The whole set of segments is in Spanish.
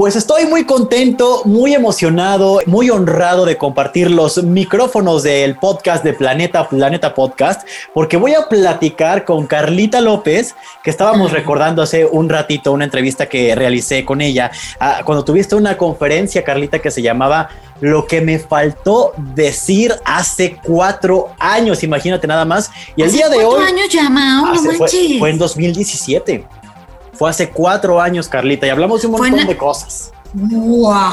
Pues estoy muy contento, muy emocionado, muy honrado de compartir los micrófonos del podcast de Planeta Planeta Podcast, porque voy a platicar con Carlita López, que estábamos recordando hace un ratito una entrevista que realicé con ella, ah, cuando tuviste una conferencia, Carlita, que se llamaba Lo que me faltó decir hace cuatro años, imagínate nada más. Y el día de hoy... años llama, fue, fue en 2017. Fue hace cuatro años, Carlita, y hablamos de un montón de cosas. ¡Wow!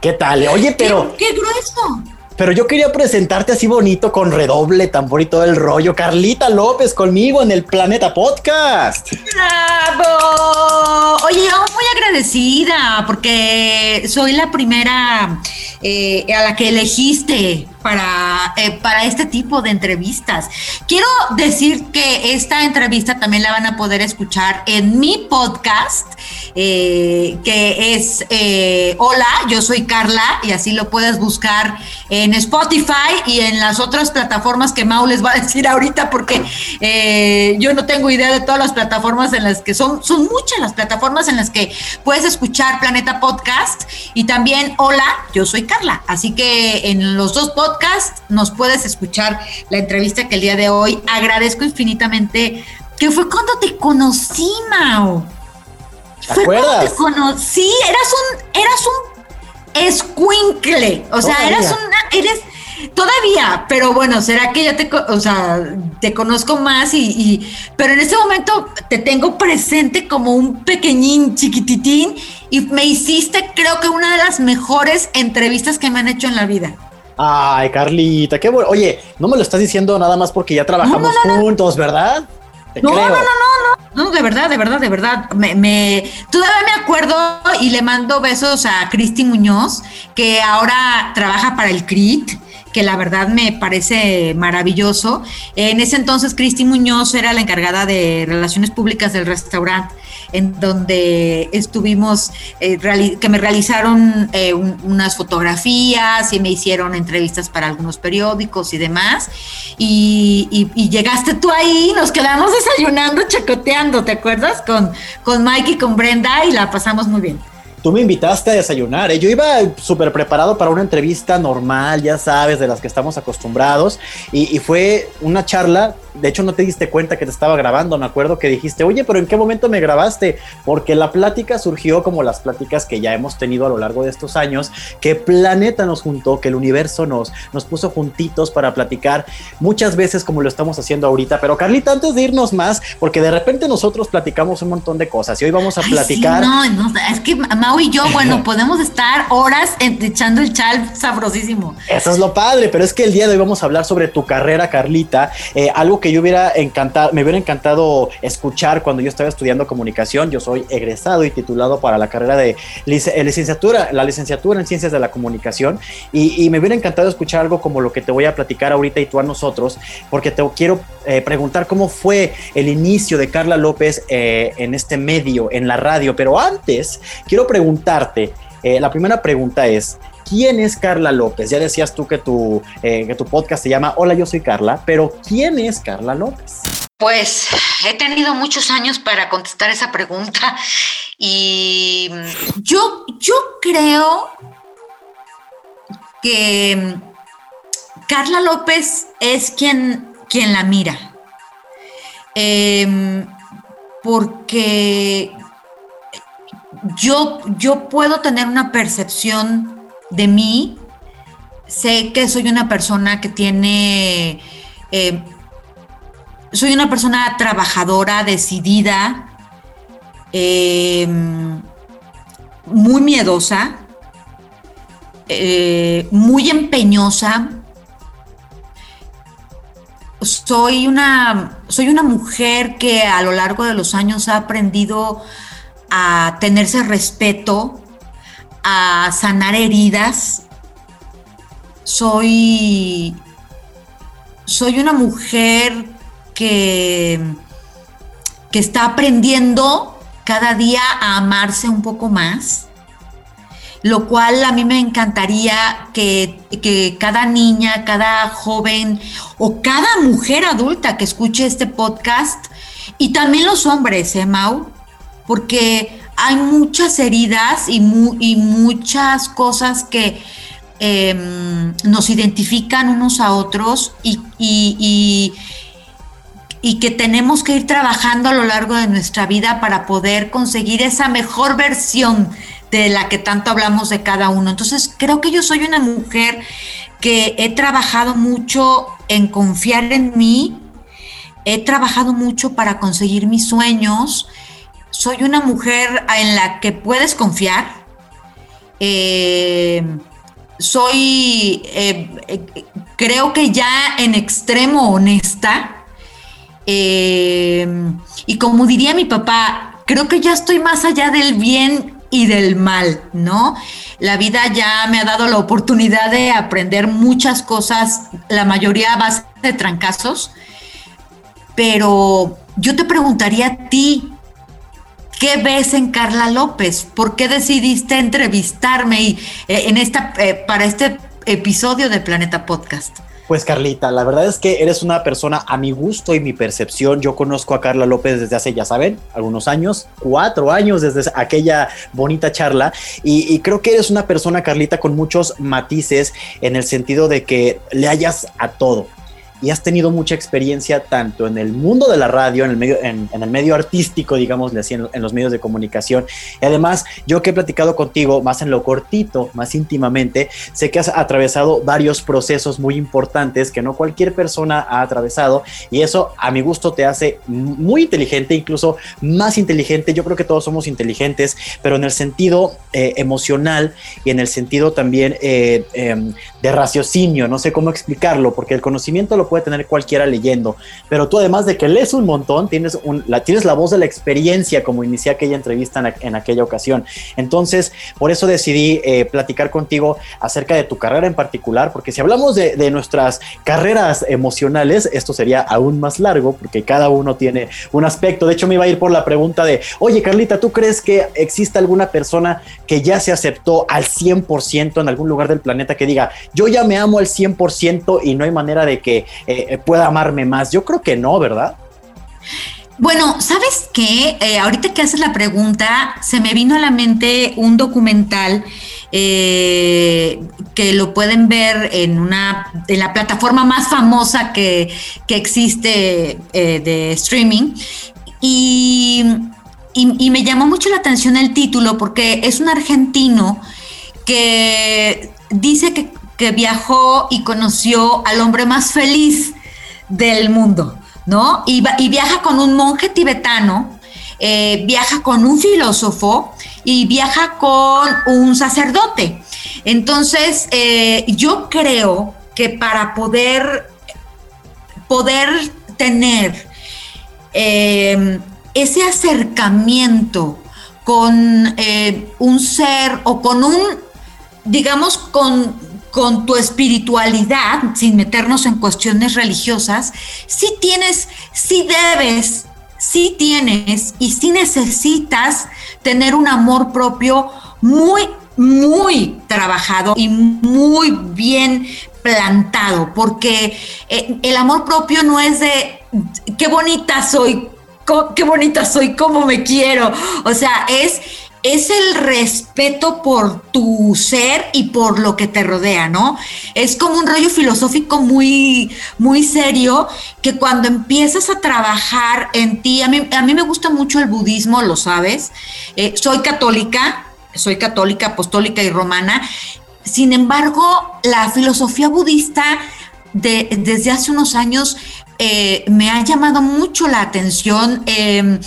¿Qué tal? Oye, pero. ¡Qué, grueso! Pero yo quería presentarte así bonito con redoble, tambor y todo el rollo. Carlita López conmigo en el Planeta Podcast. ¡Bravo! Oye, yo muy agradecida porque soy la primera eh, a la que elegiste para, eh, para este tipo de entrevistas. Quiero decir que esta entrevista también la van a poder escuchar en mi podcast, eh, que es eh, Hola, yo soy Carla, y así lo puedes buscar en Spotify y en las otras plataformas que Mau les va a decir ahorita, porque yo no tengo idea de todas las plataformas en las que son, son muchas las plataformas en las que puedes escuchar Planeta Podcast y también Hola, yo soy Carla. Así que en los dos podcasts, nos puedes escuchar la entrevista que el día de hoy agradezco infinitamente, que fue cuando te conocí, Mao. ¿Te acuerdas? te conocí, eras un, eras un escuincle, o sea, eras una, eres todavía, pero bueno, será que ya te, o sea, te conozco más y, y, pero en este momento te tengo presente como un pequeñín chiquititín y me hiciste creo que una de las mejores entrevistas que me han hecho en la vida. Ay, Carlita, qué bueno. Oye, no me lo estás diciendo nada más porque ya trabajamos juntos, ¿verdad? no, no, no, no, no, no, de verdad, de verdad, de verdad. Me, me, todavía me acuerdo y le mando besos a Cristi Muñoz, que ahora trabaja para el CRIT que la verdad me parece maravilloso. En ese entonces, Cristi Muñoz era la encargada de relaciones públicas del restaurante, en donde estuvimos, eh, que me realizaron eh, unas fotografías y me hicieron entrevistas para algunos periódicos y demás. Y, llegaste tú ahí, nos quedamos desayunando, chacoteando, ¿te acuerdas? Con, con Mike y con Brenda y la pasamos muy bien tú me invitaste a desayunar. ¿eh? Yo iba súper preparado para una entrevista normal, ya sabes, de las que estamos acostumbrados. Y, y, fue una charla de hecho no te diste cuenta que te estaba grabando, me acuerdo que dijiste, oye, pero ¿en qué momento me grabaste? Porque la plática surgió como las pláticas que ya hemos tenido a lo largo de estos años, que Planeta nos juntó, que el universo nos, nos puso juntitos para platicar muchas veces como lo estamos haciendo ahorita. Pero Carlita, antes de irnos más, porque de repente nosotros platicamos un montón de cosas y hoy vamos a platicar. no, no, es que Mau y yo, bueno, podemos estar horas echando el chal sabrosísimo. Eso es lo padre, pero es que el día de hoy vamos a hablar sobre tu carrera, Carlita, eh, algo que yo hubiera encantado, me hubiera encantado escuchar cuando yo estaba estudiando comunicación. Yo soy egresado y titulado para la carrera de eh, licenciatura, la licenciatura en ciencias de la comunicación. Y, me hubiera encantado escuchar algo como lo que te voy a platicar ahorita y tú a nosotros, porque te quiero eh, preguntar cómo fue el inicio de Carla López eh, en este medio, en la radio. Pero antes, quiero preguntarte, la primera pregunta es, ¿Quién es Carla López? Ya decías tú que tu, eh, que tu podcast se llama Hola, yo soy Carla, pero ¿quién es Carla López? Pues he tenido muchos años para contestar esa pregunta y yo, yo creo que Carla López es quien, quien la mira. Em, porque yo, yo puedo tener una percepción de mí, sé que soy una persona que tiene, eh, soy una persona trabajadora, decidida, eh, muy miedosa, eh, muy empeñosa. Soy una, soy una mujer que a lo largo de los años ha aprendido tenerse respeto, a sanar heridas. Soy, soy una mujer que, que está aprendiendo cada día a amarse un poco más, lo cual a mí me encantaría que, que, cada niña, cada joven o cada mujer adulta que escuche este podcast, y también los hombres, ¿eh, Mau? Porque hay muchas heridas y, muchas cosas que em, nos identifican unos a otros y, que tenemos que ir trabajando a lo largo de nuestra vida para poder conseguir esa mejor versión de la que tanto hablamos de cada uno. Entonces, creo que yo soy una mujer que he trabajado mucho en confiar en mí, he trabajado mucho para conseguir mis sueños, soy una mujer en la que puedes confiar, eh, soy, eh, eh, creo que ya en extremo honesta, y como diría mi papá, creo que ya estoy más allá del bien y del mal, ¿no? La vida ya me ha dado la oportunidad de aprender muchas cosas, la mayoría a base de trancazos, pero yo te preguntaría a ti, ¿qué ves en Carla López? ¿Por qué decidiste entrevistarme y, eh, en esta, eh, para este episodio de Planeta Podcast? Pues Carlita, la verdad es que eres una persona a mi gusto y mi percepción. Yo conozco a Carla López desde hace, ya saben, algunos años, cuatro años desde aquella bonita charla. Y, y, creo que eres una persona, Carlita, con muchos matices en el sentido de que le hayas a todo y has tenido mucha experiencia tanto en el mundo de la radio, en el medio, en, el medio artístico, digamos, así, en, los medios de comunicación. Y además, yo que he platicado contigo más en lo cortito, más íntimamente, sé que has atravesado varios procesos muy importantes que no cualquier persona ha atravesado y eso a mi gusto te hace muy inteligente, incluso más inteligente. Yo creo que todos somos inteligentes, pero en el sentido eh, emocional y en el sentido también eh, em, de raciocinio, no sé cómo explicarlo, porque el conocimiento lo puede tener cualquiera leyendo, pero tú además de que lees un montón, tienes, un, la, tienes la voz de la experiencia, como inicié aquella entrevista en, aquella ocasión. Entonces, por eso decidí eh, platicar contigo acerca de tu carrera en particular, porque si hablamos de, de nuestras carreras emocionales, esto sería aún más largo, porque cada uno tiene un aspecto. De hecho, me iba a ir por la pregunta de, oye, Carlita, ¿tú crees que existe alguna persona que ya se aceptó al 100% en algún lugar del planeta que diga, yo ya me amo al 100% y no hay manera de que eh, eh, pueda amarme más. Yo creo que no, ¿verdad? Bueno, ¿sabes qué? Eh, ahorita que haces la pregunta, se me vino a la mente un documental que lo pueden ver en una en la plataforma más famosa que, existe de streaming. Y, me llamó mucho la atención el título porque es un argentino que dice que que viajó y conoció al hombre más feliz del mundo, ¿no? Y, viaja con un monje tibetano, eh, viaja con un filósofo y viaja con un sacerdote. Entonces, eh, yo creo que para poder, poder tener eh, ese acercamiento con un ser o con un, digamos, con con tu espiritualidad, sin meternos en cuestiones religiosas, si tienes, si debes, si tienes y si necesitas tener un amor propio muy, muy trabajado y muy bien plantado, porque eh, el amor propio no es de qué bonita soy, qué bonita soy, cómo me quiero, o sea, es es el respeto por tu ser y por lo que te rodea, ¿no? Es como un rollo filosófico muy, muy serio que cuando empiezas a trabajar en ti, a mí, a mí me gusta mucho el budismo, lo sabes, eh, soy católica, soy católica, apostólica y romana, sin embargo, la filosofía budista de, desde hace unos años eh, me ha llamado mucho la atención. Em,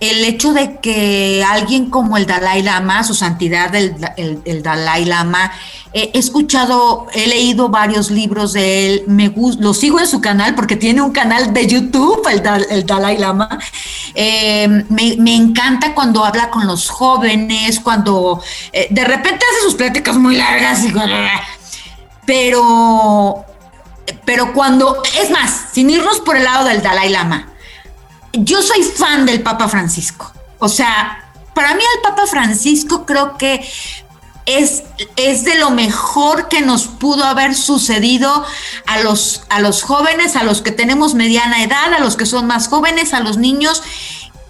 el hecho de que alguien como el Dalai Lama, su santidad el, Dalai Lama, he escuchado, he leído varios libros de él, me lo sigo en su canal porque tiene un canal de YouTube, el, Dalai Lama. Eh, me, encanta cuando habla con los jóvenes, cuando eh, de repente hace sus pláticas muy largas, y, pero, pero cuando, es más, sin irnos por el lado del Dalai Lama, yo soy fan del Papa Francisco. O sea, para mí el Papa Francisco creo que es, es, de lo mejor que nos pudo haber sucedido a los, a los jóvenes, a los que tenemos mediana edad, a los que son más jóvenes, a los niños.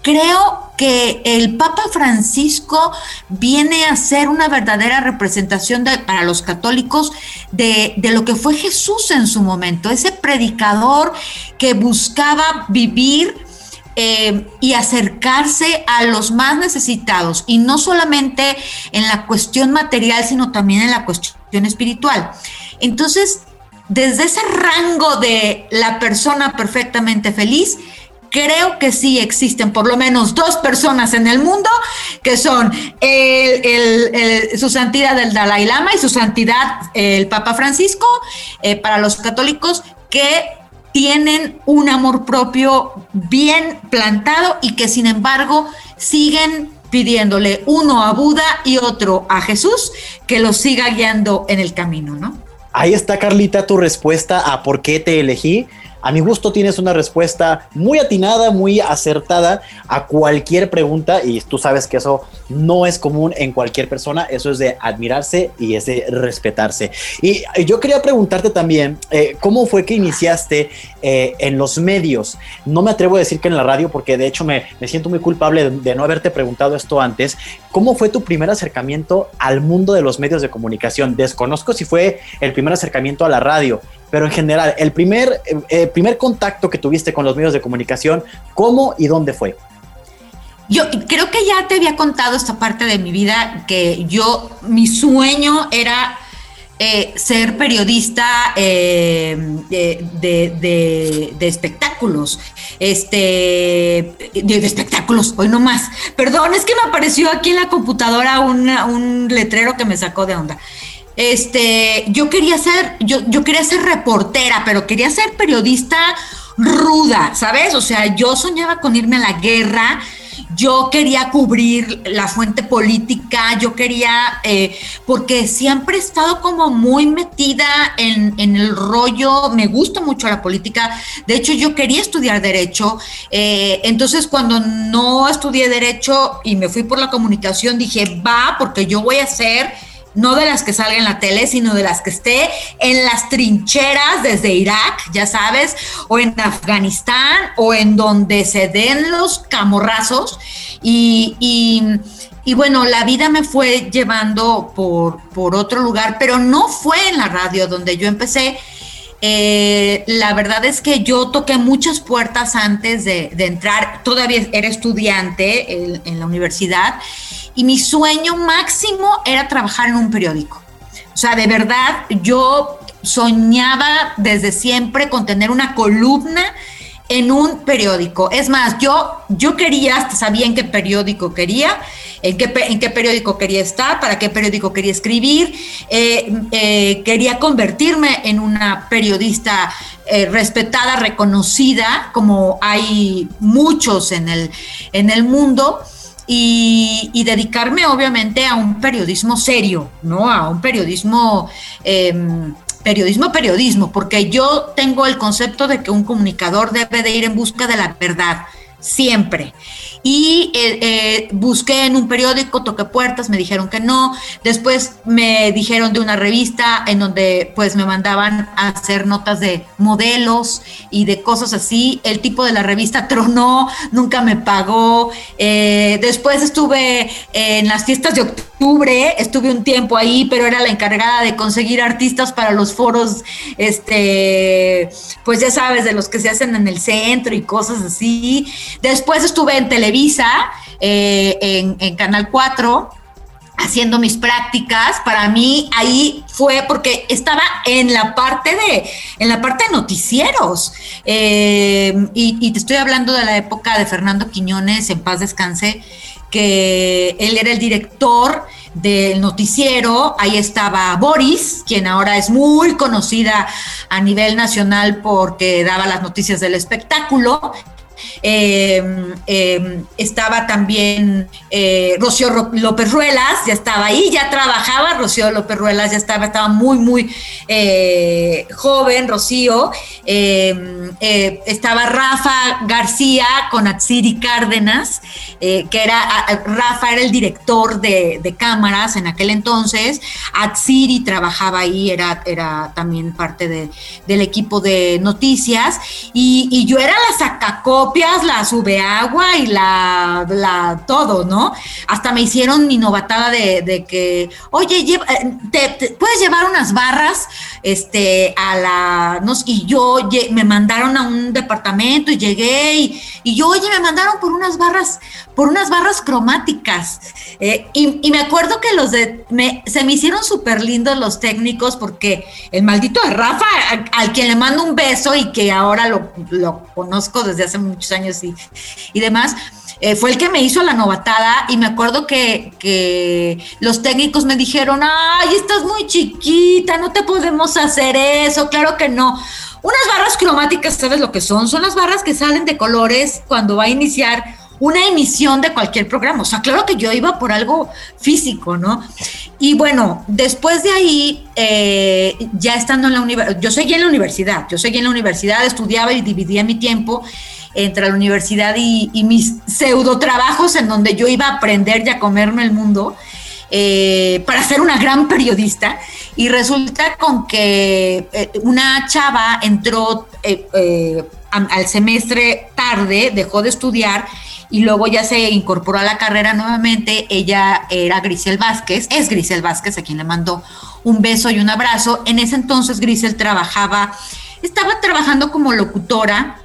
creo que el Papa Francisco viene a ser una verdadera representación para los católicos de, lo que fue Jesús en su momento, ese predicador que buscaba vivir eh, y acercarse a los más necesitados, y no solamente en la cuestión material, sino también en la cuestión espiritual. Entonces, desde ese rango de la persona perfectamente feliz, creo que sí existen por lo menos dos personas en el mundo que son su santidad el Dalai Lama y su santidad el Papa Francisco eh, para los católicos que tienen un amor propio bien plantado y que sin embargo siguen pidiéndole uno a Buda y otro a Jesús que los siga guiando en el camino, ¿no? Ahí está, Carlita, tu respuesta a por qué te elegí. A mi gusto tienes una respuesta muy atinada, muy acertada a cualquier pregunta y tú sabes que eso no es común en cualquier persona, eso es de admirarse y es de respetarse. Y yo quería preguntarte también, eh, ¿cómo fue que iniciaste eh, en los medios? No me atrevo a decir que en la radio porque de hecho me, siento muy culpable de no haberte preguntado esto antes. ¿Cómo fue tu primer acercamiento al mundo de los medios de comunicación? Desconozco si fue el primer acercamiento a la radio, pero en general, el primer, eh, primer contacto que tuviste con los medios de comunicación, ¿cómo y dónde fue? Yo creo que ya te había contado esta parte de mi vida, que yo, mi sueño era eh, ser periodista eh, de, espectáculos, este, de, espectáculos, hoy no más. Perdón, es que me apareció aquí en la computadora un letrero que me sacó de onda este, yo quería ser, yo, yo quería ser reportera, pero quería ser periodista ruda, ¿sabes? O sea, yo soñaba con irme a la guerra, yo quería cubrir la fuente política, yo quería, eh, porque siempre he estado como muy metida en, el rollo, me gusta mucho la política, de hecho yo quería estudiar derecho, eh, entonces cuando no estudié derecho y me fui por la comunicación, dije, va, porque yo voy a ser no de las que salgan en la tele, sino de las que esté en las trincheras desde Irak, ya sabes, o en Afganistán, o en donde se den los camorrazos. Y, y, bueno, la vida me fue llevando por, por, otro lugar, pero no fue en la radio donde yo empecé. Eh, la verdad es que yo toqué muchas puertas antes de, entrar, todavía era estudiante en la universidad y mi sueño máximo era trabajar en un periódico. O sea, de verdad, yo soñaba desde siempre con tener una columna en un periódico. Es más, yo, yo quería, sabía en qué periódico quería, en qué, en qué periódico quería estar, para qué periódico quería escribir. Eh, eh, quería convertirme en una periodista eh, respetada, reconocida, como hay muchos en el, en el mundo y, dedicarme obviamente a un periodismo serio, ¿no? A un periodismo, em, periodismo, periodismo, porque yo tengo el concepto de que un comunicador debe de ir en busca de la verdad, siempre. Y eh, eh, busqué en un periódico, toqué puertas, me dijeron que no, después me dijeron de una revista en donde pues me mandaban a hacer notas de modelos y de cosas así, el tipo de la revista tronó, nunca me pagó, eh, después estuve en las fiestas de octubre, estuve un tiempo ahí, pero era la encargada de conseguir artistas para los foros, este, pues ya sabes, de los que se hacen en el centro y cosas así, después estuve en televisión, Visa eh, en, Canal 4 haciendo mis prácticas, para mí ahí fue porque estaba en la parte de, en la parte de noticieros. Eh, y, te estoy hablando de la época de Fernando Quiñones, en paz descanse, que él era el director del noticiero, ahí estaba Boris, quien ahora es muy conocida a nivel nacional porque daba las noticias del espectáculo, estaba también eh, Rocío López Ruelas, ya estaba ahí, ya trabajaba, Rocío López Ruelas ya estaba, estaba muy, muy eh, joven, Rocío, em, eh, estaba Rafa García con Atsiri Cárdenas, que era, Rafa era el director de, cámaras en aquel entonces, Atsiri trabajaba ahí, era, era también parte del equipo de noticias, y, y yo era la sacacop la sube agua y la, la todo, ¿no? Hasta me hicieron mi novatada de, que, oye, lleva, eh, te, puedes llevar unas barras, este, a la, no, y yo me mandaron a un departamento y llegué y, y yo, oye, me mandaron por unas barras, por unas barras cromáticas. Eh, y, me acuerdo que los de, me, se me hicieron súper lindos los técnicos porque el maldito de Rafa, al quien le mando un beso y que ahora lo, lo conozco desde hace muchos años y, y demás, eh, fue el que me hizo la novatada y me acuerdo que, que, los técnicos me dijeron, ay, estás muy chiquita, no te podemos hacer eso, claro que no. Unas barras cromáticas, ¿sabes lo que son? Son las barras que salen de colores cuando va a iniciar una emisión de cualquier programa. O sea, claro que yo iba por algo físico, ¿no? Y bueno, después de ahí, eh, ya estando en la universidad, yo seguí en la universidad, yo seguí en la universidad, estudiaba y dividía mi tiempo entre la universidad y, mis pseudo trabajos en donde yo iba a aprender y a comerme el mundo. Eh, para ser una gran periodista y resulta con que eh, una chava entró al semestre tarde, dejó de estudiar y luego ya se incorporó a la carrera nuevamente. Ella era Grisel Vázquez, es Grisel Vázquez, a quien le mando un beso y un abrazo. En ese entonces Grisel trabajaba, estaba trabajando como locutora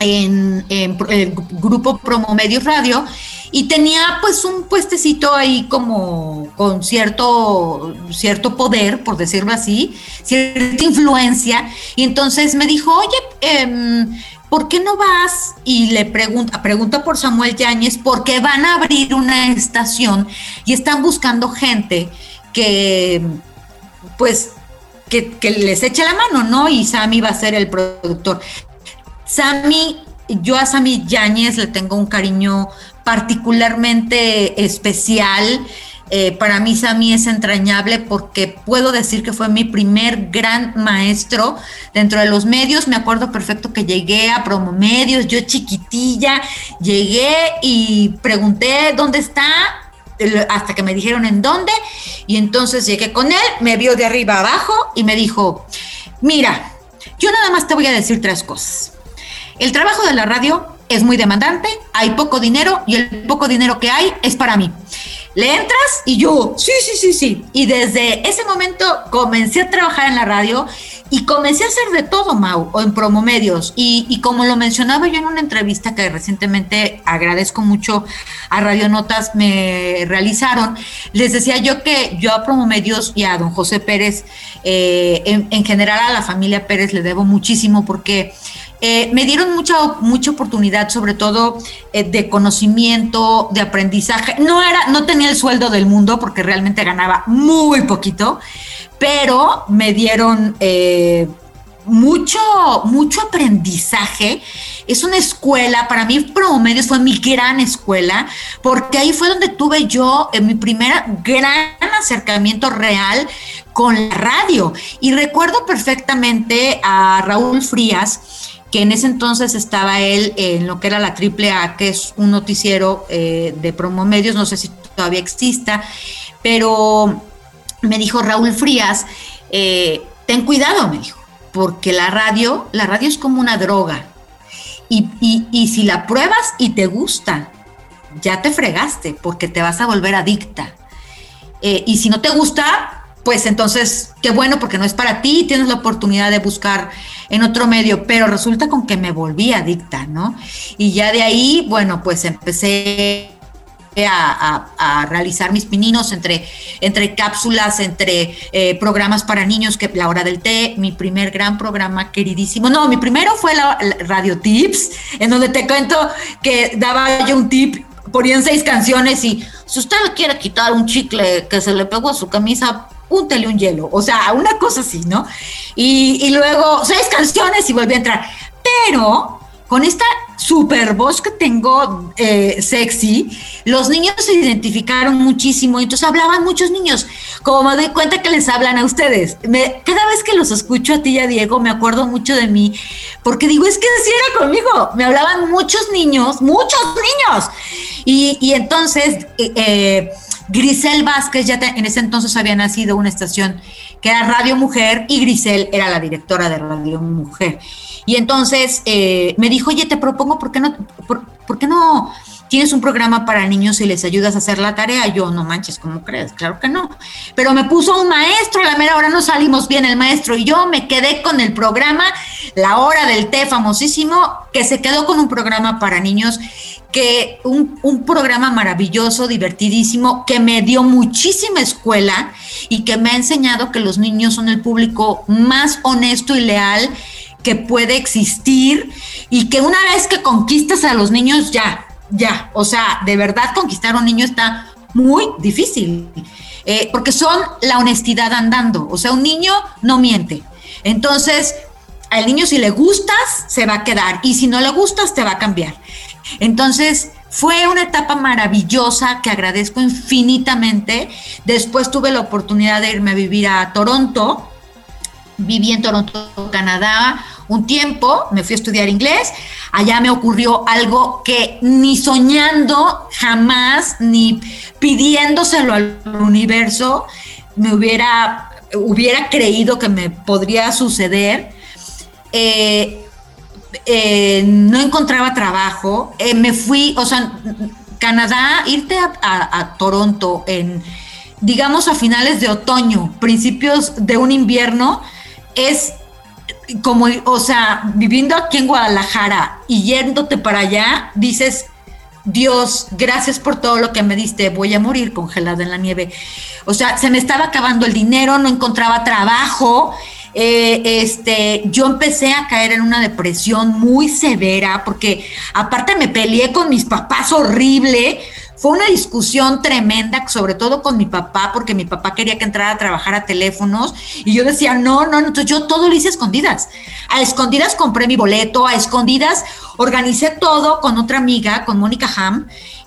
en, el grupo Promo Medios Radio y tenía pues un puestecito ahí como con cierto, cierto poder, por decirlo así, cierta influencia. Y entonces me dijo, oye, eh, ¿por qué no vas? Y le pregunta, pregunta por Samuel Yáñez, porque van a abrir una estación y están buscando gente que, pues, que, les eche la mano, ¿no? Y Sammy va a ser el productor. Sammy, yo a Sammy Yáñez le tengo un cariño particularmente especial. Eh, para mí Sammy es entrañable porque puedo decir que fue mi primer gran maestro dentro de los medios. Me acuerdo perfecto que llegué a Promomedios, yo chiquitilla, llegué y pregunté dónde está, hasta que me dijeron en dónde, y entonces llegué con él, me vio de arriba abajo y me dijo, mira, yo nada más te voy a decir tres cosas. El trabajo de la radio es muy demandante, hay poco dinero y el poco dinero que hay es para mí. ¿Le entras? Y yo, sí, sí, sí, sí. Y desde ese momento comencé a trabajar en la radio y comencé a hacer de todo, Mau, o en promomedios. Y, y como lo mencionaba yo en una entrevista que recientemente agradezco mucho a Radio Notas me realizaron, les decía yo que yo a promomedios y a don José Pérez, eh, en, en general a la familia Pérez le debo muchísimo porque eh, me dieron mucha, mucha oportunidad, sobre todo eh, de conocimiento, de aprendizaje. No era, no tenía el sueldo del mundo porque realmente ganaba muy poquito, pero me dieron eh, mucho, mucho aprendizaje. Es una escuela, para mí Promomedios fue mi gran escuela, porque ahí fue donde tuve yo mi primer gran acercamiento real con la radio. Y recuerdo perfectamente a Raúl Frías, que en ese entonces estaba él en lo que era la AAA, que es un noticiero eh, de promomedios, no sé si todavía exista, pero me dijo Raúl Frías, eh, ten cuidado, me dijo, porque la radio, la radio es como una droga. Y, y si la pruebas y te gusta, ya te fregaste, porque te vas a volver adicta. Eh, y si no te gusta, pues entonces, qué bueno, porque no es para ti, tienes la oportunidad de buscar en otro medio, pero resulta con que me volví adicta, ¿no? Y ya de ahí, bueno, pues empecé a, realizar mis pininos entre, entre cápsulas, entre eh, programas para niños, que la hora del té, mi primer gran programa queridísimo. No, mi primero fue la, Radio Tips, en donde te cuento que daba yo un tip, ponían seis canciones y si usted quiere quitar un chicle que se le pegó a su camisa, úntele un hielo, o sea, una cosa así, ¿no? Y, luego seis canciones y volví a entrar. Pero con esta super voz que tengo eh, sexy, los niños se identificaron muchísimo entonces hablaban muchos niños. Como me doy cuenta que les hablan a ustedes. cada vez que los escucho a ti y a Diego, me acuerdo mucho de mí, porque digo, es que así era conmigo. Me hablaban muchos niños, muchos niños. Y, entonces, eh, Grisel Vázquez ya en ese entonces había nacido una estación que era Radio Mujer y Grisel era la directora de Radio Mujer. Y entonces eh, me dijo, oye, te propongo, ¿por qué no, por qué no tienes un programa para niños y les ayudas a hacer la tarea. Yo, no manches, ¿cómo crees? Claro que no. Pero me puso un maestro, a la mera hora no salimos bien el maestro y yo me quedé con el programa La Hora del Té, famosísimo, que se quedó con un programa para niños, que un, un programa maravilloso, divertidísimo, que me dio muchísima escuela y que me ha enseñado que los niños son el público más honesto y leal que puede existir y que una vez que conquistas a los niños ya, ya, o sea, de verdad conquistar a un niño está muy difícil, eh, porque son la honestidad andando, o sea, un niño no miente. Entonces, al niño si le gustas, se va a quedar, y si no le gustas, te va a cambiar. Entonces, fue una etapa maravillosa que agradezco infinitamente. Después tuve la oportunidad de irme a vivir a Toronto. Viví en Toronto, Canadá, un tiempo, me fui a estudiar inglés, allá me ocurrió algo que ni soñando jamás, ni pidiéndoselo al universo, me hubiera, hubiera creído que me podría suceder. Eh, eh, no encontraba trabajo, eh, me fui, o sea, Canadá, irte a Toronto en, digamos, a finales de otoño, principios de un invierno, es como, o sea, viviendo aquí en Guadalajara y yéndote para allá, dices, Dios, gracias por todo lo que me diste, voy a morir congelada en la nieve. O sea, se me estaba acabando el dinero, no encontraba trabajo. Eh, este, yo empecé a caer en una depresión muy severa porque aparte me peleé con mis papás horrible fue una discusión tremenda, sobre todo con mi papá, porque mi papá quería que entrara a trabajar a teléfonos y yo decía, no, no, entonces yo todo lo hice a escondidas. A escondidas compré mi boleto, a escondidas organicé todo con otra amiga, con Mónica Ham,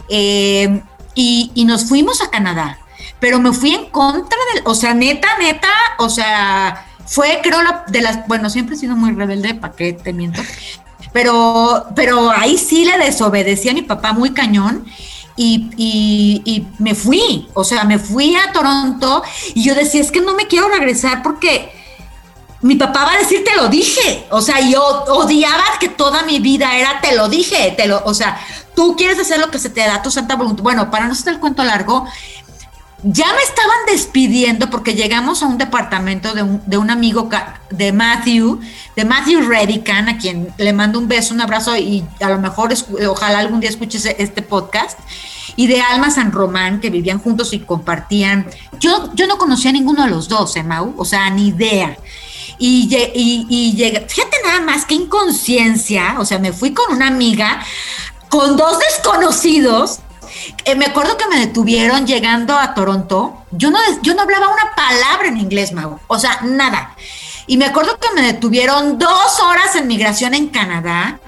eh, y, nos fuimos a Canadá. Pero me fui en contra del, o sea, neta, neta, o sea, fue creo de las, bueno, siempre he sido muy rebelde, ¿para qué te miento? Pero, pero ahí sí le desobedecí a mi papá muy cañón y, me fui, o sea, me fui a Toronto y yo decía, es que no me quiero regresar porque mi papá va a decir, te lo dije, o sea, yo odiaba que toda mi vida era, te lo dije, te lo, o sea, tú quieres hacer lo que se te da tu santa voluntad. Bueno, para no hacer el cuento largo, ya me estaban despidiendo porque llegamos a un departamento de un, de un amigo de Matthew, de Matthew Redican, a quien le mando un beso, un abrazo y a lo mejor ojalá algún día escuches este podcast, y de Alma San Román, que vivían juntos y compartían. Yo, yo no conocía a ninguno de los dos, ¿eh, Mau? O sea, ni idea. Y, y, y llega, fíjate nada más que inconsciencia, o sea, me fui con una amiga, con dos desconocidos, eh, me acuerdo que me detuvieron llegando a Toronto. Yo no, yo no hablaba una palabra en inglés, Mau. O sea, nada. Y me acuerdo que me detuvieron dos horas en migración en Canadá.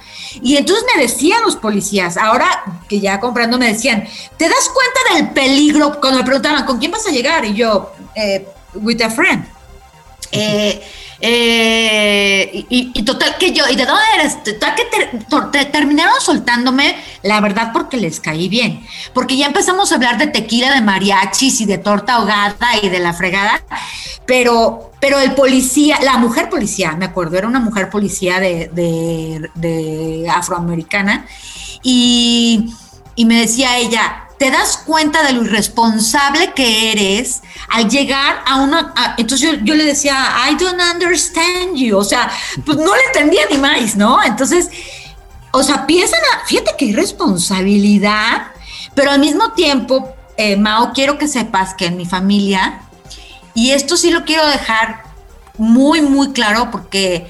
Y entonces me decían los policías, ahora que ya comprando, me decían, ¿te das cuenta del peligro? Cuando me preguntaban, ¿con quién vas a llegar? Y yo, eh, with a friend. Eh, eh, y, total que yo, ¿y de dónde eres? Total que terminaron soltándome, la verdad, porque les caí bien. Porque ya empezamos a hablar de tequila, de mariachis y de torta ahogada y de la fregada. Pero, pero el policía, la mujer policía, me acuerdo, era una mujer policía de, de, afroamericana. Y, y me decía ella, te das cuenta de lo irresponsable que eres al llegar a una... entonces yo, le decía, I don't understand you, o sea, pues no le entendía ni más, ¿no? Entonces, o sea, piensan, a, fíjate qué irresponsabilidad, pero al mismo tiempo, eh, Mao, quiero que sepas que en mi familia, y esto sí lo quiero dejar muy, muy claro porque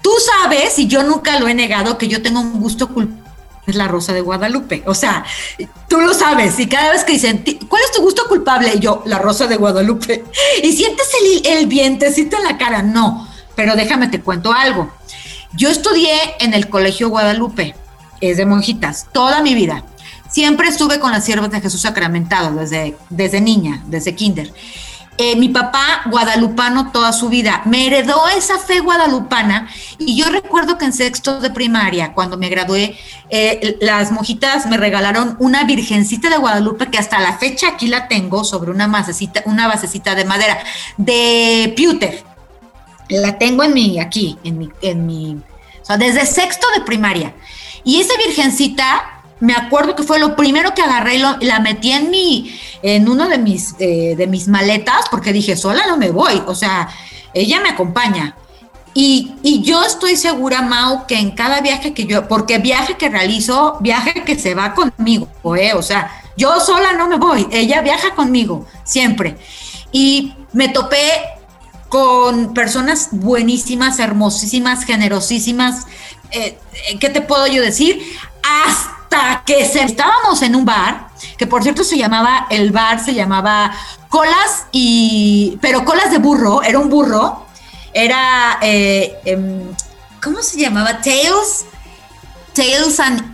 tú sabes, y yo nunca lo he negado, que yo tengo un gusto culpable es la Rosa de Guadalupe. O sea, tú lo sabes y cada vez que dicen, ¿cuál es tu gusto culpable? Y yo, la Rosa de Guadalupe. Y sientes el, el vientecito en la cara. No, pero déjame te cuento algo. Yo estudié en el Colegio Guadalupe, es de monjitas, toda mi vida. Siempre estuve con las siervas de Jesús sacramentado desde, desde niña, desde kinder. Eh, mi papá guadalupano toda su vida, me heredó esa fe guadalupana y yo recuerdo que en sexto de primaria, cuando me gradué, eh, las mojitas me regalaron una virgencita de Guadalupe que hasta la fecha aquí la tengo sobre una basecita, una basecita de madera de pewter. La tengo en mi, aquí, en mi, en mi, o sea, desde sexto de primaria. Y esa virgencita me acuerdo que fue lo primero que agarré y, la metí en mi, en uno de mis, eh, de mis maletas, porque dije, sola no me voy, o sea, ella me acompaña. Y, y, yo estoy segura, Mau, que en cada viaje que yo, porque viaje que realizo, viaje que se va conmigo, ¿eh? o sea, yo sola no me voy, ella viaja conmigo, siempre. Y me topé con personas buenísimas, hermosísimas, generosísimas, eh, ¿qué te puedo yo decir? Que se, estábamos en un bar, que por cierto se llamaba, el bar se llamaba Colas y, pero Colas de burro, era un burro, era, eh, em, ¿cómo se llamaba? Tails, Tails and,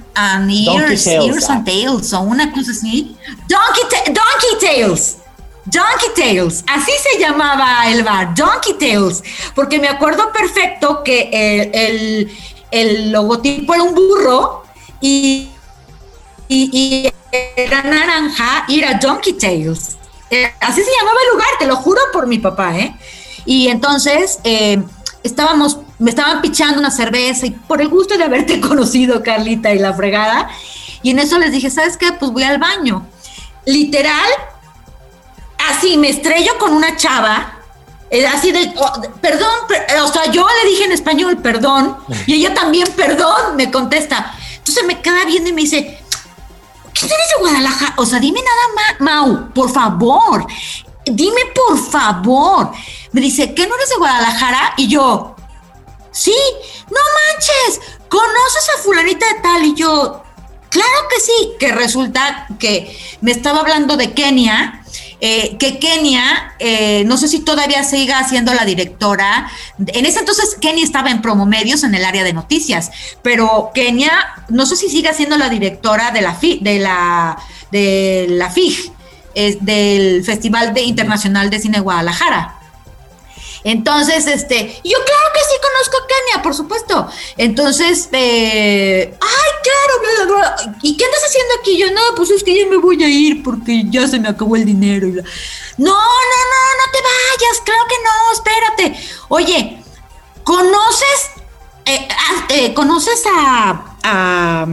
Ears, Ears and Tails, o una cosa así. Donkey, Donkey Tails. Donkey Tails, así se llamaba el bar, Donkey Tails, porque me acuerdo perfecto que el, el, el logotipo era un burro y y, era naranja y era Donkey Tales. Eh, así se llamaba el lugar, te lo juro por mi papá, ¿eh? Y entonces eh, estábamos, me estaban pichando una cerveza y por el gusto de haberte conocido, Carlita, y la fregada. Y en eso les dije, ¿sabes qué? Pues voy al baño. Literal, así me estrello con una chava. Eh, así de, oh, perdón, o sea, yo le dije en español, perdón, y ella también, perdón, me contesta. Entonces me queda viendo y me dice, ¿Quién eres de Guadalajara? O sea, dime nada más, Mau, por favor. Dime por favor. Me dice, ¿qué no eres de Guadalajara? Y yo, sí, no manches, ¿conoces a fulanita de tal? Y yo, claro que sí, que resulta que me estaba hablando de Kenia eh, que Kenia, eh, no sé si todavía siga siendo la directora, en ese entonces Kenia estaba en promomedios en el área de noticias, pero Kenia, no sé si siga siendo la directora de la, FI, de la, de la FIG, del Festival de Internacional de Cine Guadalajara. Entonces, este, yo claro que sí conozco a Kenia, por supuesto. Entonces, eh, ay, claro, ¿y qué andas haciendo aquí? Yo, no, pues es que ya me voy a ir porque ya se me acabó el dinero. no, no, no, no te vayas, claro que no, espérate. Oye, ¿conoces, eh, ah, eh, conoces a, a,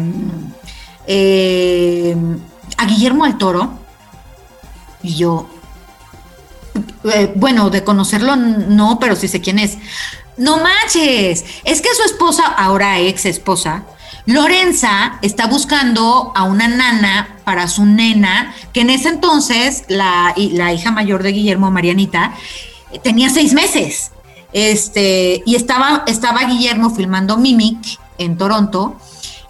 a Guillermo del Toro? Y yo, eh, bueno, de conocerlo no, pero sí sé quién es. No manches, es que su esposa, ahora ex esposa, Lorenza está buscando a una nana para su nena, que en ese entonces la, hija mayor de Guillermo, Marianita, tenía seis meses. Este, y estaba, estaba Guillermo filmando Mimic en Toronto.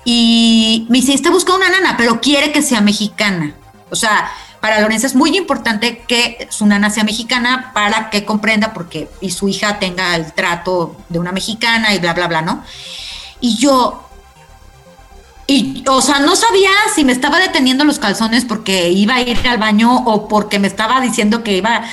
Y me dice, está buscando una nana, pero quiere que sea mexicana. O sea, para Lorenza es muy importante que su nana sea mexicana para que comprenda porque y su hija tenga el trato de una mexicana y bla, bla, bla, ¿no? Y yo, y, o sea, no sabía si me estaba deteniendo los calzones porque iba a ir al baño o porque me estaba diciendo que iba.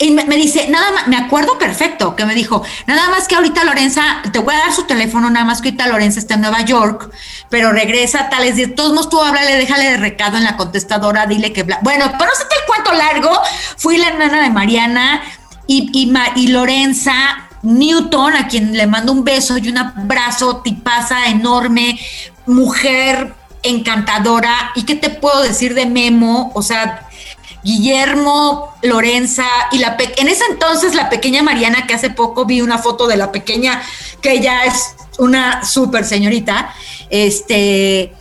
Y me, dice, nada más, me acuerdo perfecto que me dijo, nada más que ahorita Lorenza, te voy a dar su teléfono, nada más que ahorita Lorenza está en Nueva York, pero regresa, tal, es decir, todos modos tú háblale, déjale de recado en la contestadora, dile que. Bueno, pero no el cuento largo, fui la nana de Mariana y, y, y Lorenza Newton, a quien le mando un beso y un abrazo, tipaza enorme, mujer encantadora. ¿Y qué te puedo decir de Memo? O sea, Guillermo, Lorenza y la en ese entonces la pequeña Mariana, que hace poco vi una foto de la pequeña, que ya es una súper señorita, este,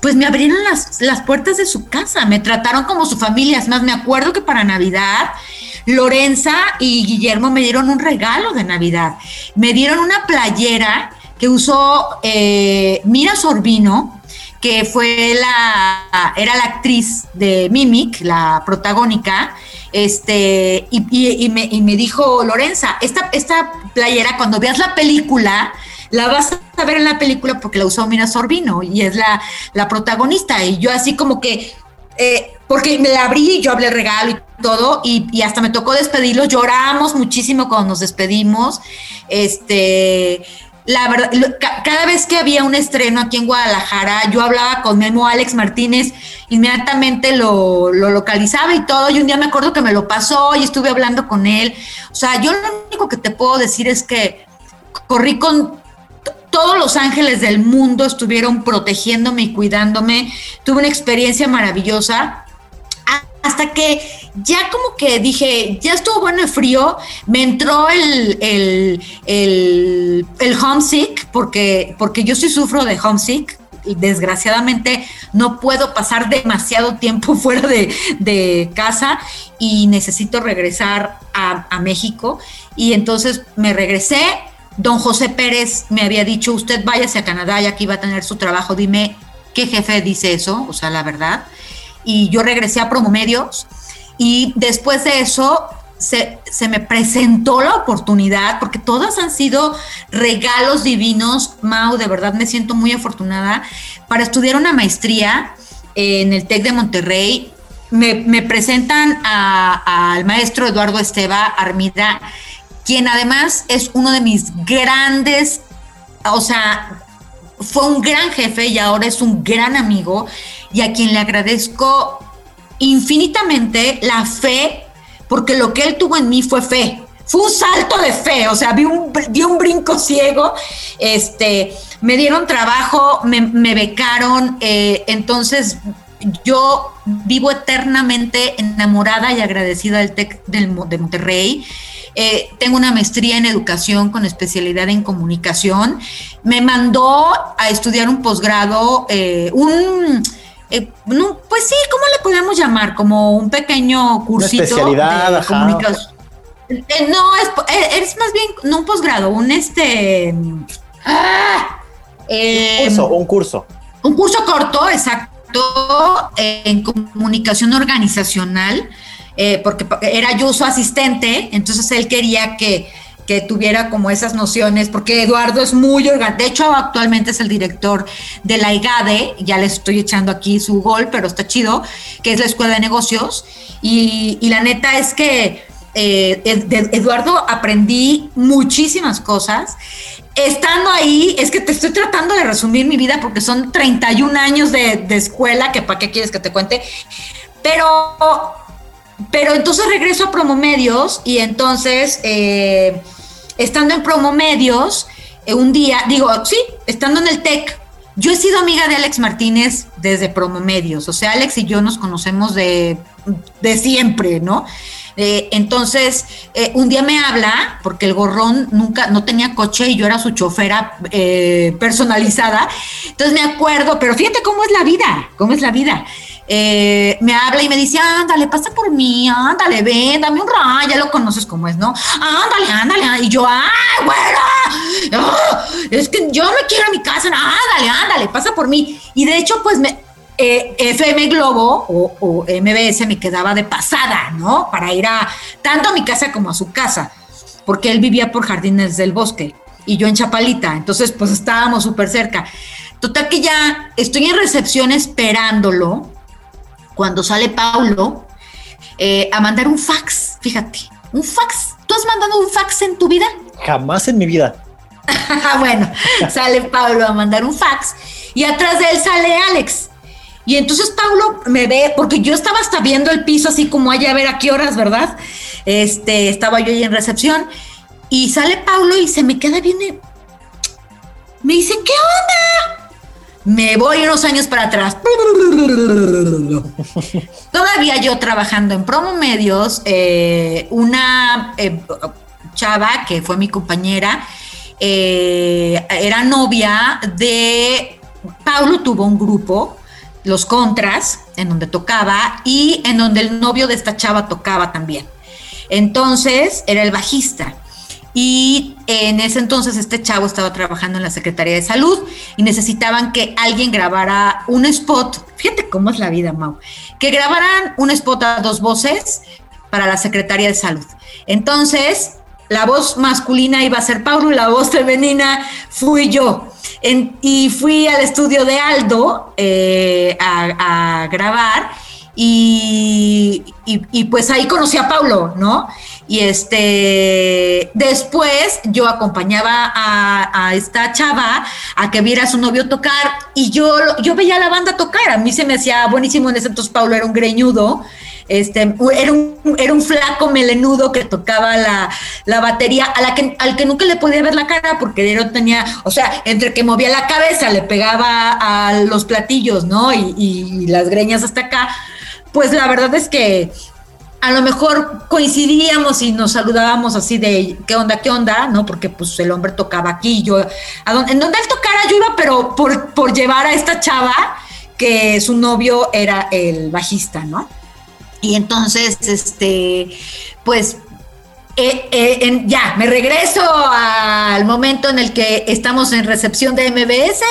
pues me abrieron las, las puertas de su casa, me trataron como su familia. Es más, me acuerdo que para Navidad Lorenza y Guillermo me dieron un regalo de Navidad. Me dieron una playera que usó eh, Mira Sorbino, que fue la, era la actriz de Mimic, la protagónica, este, y, me, dijo, Lorenza, esta, esta playera, cuando veas la película, la vas a ver en la película porque la usó Mira Sorbino y es la, la protagonista. Y yo así como que, eh, porque me la abrí, yo hablé regalo y todo, y, hasta me tocó despedirlo, lloramos muchísimo cuando nos despedimos, este, la verdad, cada vez que había un estreno aquí en Guadalajara, yo hablaba con Memo Alex Martínez, inmediatamente lo, lo, localizaba y todo, y un día me acuerdo que me lo pasó y estuve hablando con él. O sea, yo lo único que te puedo decir es que corrí con todos los ángeles del mundo estuvieron protegiéndome y cuidándome. Tuve una experiencia maravillosa. Hasta que ya como que dije, ya estuvo bueno el frío, me entró el, el, el, homesick, porque, porque yo sí sufro de homesick, desgraciadamente no puedo pasar demasiado tiempo fuera de, casa y necesito regresar a, a, México. Y entonces me regresé, Don José Pérez me había dicho, usted váyase a Canadá y aquí va a tener su trabajo, dime qué jefe dice eso, o sea, la verdad. Y yo regresé a Promomedios y después de eso se, se, me presentó la oportunidad, porque todas han sido regalos divinos, Mau, de verdad me siento muy afortunada, para estudiar una maestría en el TEC de Monterrey. Me, presentan al maestro Eduardo Esteba Armida, quien además es uno de mis grandes, o sea, fue un gran jefe y ahora es un gran amigo y a quien le agradezco infinitamente la fe, porque lo que él tuvo en mí fue fe. Fue un salto de fe, o sea, vi un, un brinco ciego, este, me dieron trabajo, me, becaron, eh, entonces yo vivo eternamente enamorada y agradecida del TEC de Monterrey. Eh, tengo una maestría en educación con especialidad en comunicación. Me mandó a estudiar un posgrado, eh, un, eh, pues sí, ¿cómo le podemos llamar? Como un pequeño cursito. especialidad, de comunicación. no, es, más bien, no un posgrado, un este... ¡ah! un curso, un curso. Un curso corto, exacto, en comunicación organizacional eh, porque era yo su asistente, entonces él quería que, que tuviera como esas nociones, porque Eduardo es muy orgánico, de hecho actualmente es el director de la IGADE, ya les estoy echando aquí su gol, pero está chido, que es la Escuela de Negocios, y, la neta es que eh, de Eduardo aprendí muchísimas cosas. Estando ahí, es que te estoy tratando de resumir mi vida porque son 31 años de, de escuela, que para qué quieres que te cuente, pero pero entonces regreso a Promomedios y entonces, eh, estando en Promomedios, eh, un día, digo, sí, estando en el TEC, yo he sido amiga de Alex Martínez desde Promomedios, o sea, Alex y yo nos conocemos de, de siempre, ¿no? Eh, entonces, un día me habla, porque el gorrón nunca, no tenía coche y yo era su chofera personalizada. Entonces me acuerdo, pero fíjate cómo es la vida, cómo es la vida. Eh, me habla y me dice, ándale, pasa por mí, ándale, ven, dame un rayo, ya lo conoces como es, ¿no? Ándale, ándale, y yo, ¡ay, bueno! es que yo me quiero a mi casa, ándale, ándale, pasa por mí. Y de hecho, pues me, eh, FM Globo o, o, MBS me quedaba de pasada, ¿no? Para ir a tanto a mi casa como a su casa, porque él vivía por Jardines del Bosque y yo en Chapalita, entonces pues estábamos súper cerca. Total que ya estoy en recepción esperándolo cuando sale Paulo eh, a mandar un fax, fíjate, un fax. ¿Tú has mandado un fax en tu vida? Jamás en mi vida. bueno, sale Pablo a mandar un fax y atrás de él sale Alex. Y entonces Pablo me ve, porque yo estaba hasta viendo el piso así como allá a ver a qué horas, ¿verdad? Este, estaba yo ahí en recepción y sale Pablo y se me queda bien. Me dice, ¿qué onda? Me voy unos años para atrás. Todavía yo trabajando en promo medios, eh, una eh, chava que fue mi compañera, eh, era novia de Paulo, tuvo un grupo, Los Contras, en donde tocaba y en donde el novio de esta chava tocaba también. Entonces era el bajista. Y en ese entonces este chavo estaba trabajando en la Secretaría de Salud y necesitaban que alguien grabara un spot. Fíjate cómo es la vida, Mau. Que grabaran un spot a dos voces para la Secretaría de Salud. Entonces, la voz masculina iba a ser Paulo y la voz femenina fui yo. y fui al estudio de Aldo eh, a, grabar Y, y, pues ahí conocí a Paulo, ¿no? Y este, después yo acompañaba a, esta chava a que viera a su novio tocar y yo, yo veía a la banda tocar, a mí se me hacía buenísimo, en ese entonces Paulo era un greñudo este, era un, era un flaco melenudo que tocaba la, batería, a la que, al que nunca le podía ver la cara porque no tenía, o sea, entre que movía la cabeza, le pegaba a los platillos, ¿no? Y, y las greñas hasta acá. Pues la verdad es que a lo mejor coincidíamos y nos saludábamos así de qué onda, qué onda, ¿no? Porque pues el hombre tocaba aquí, yo, a donde, en donde él tocara yo iba, pero por, por llevar a esta chava que su novio era el bajista, ¿no? Y entonces, este, pues eh, eh, ya, me regreso al momento en el que estamos en recepción de MBS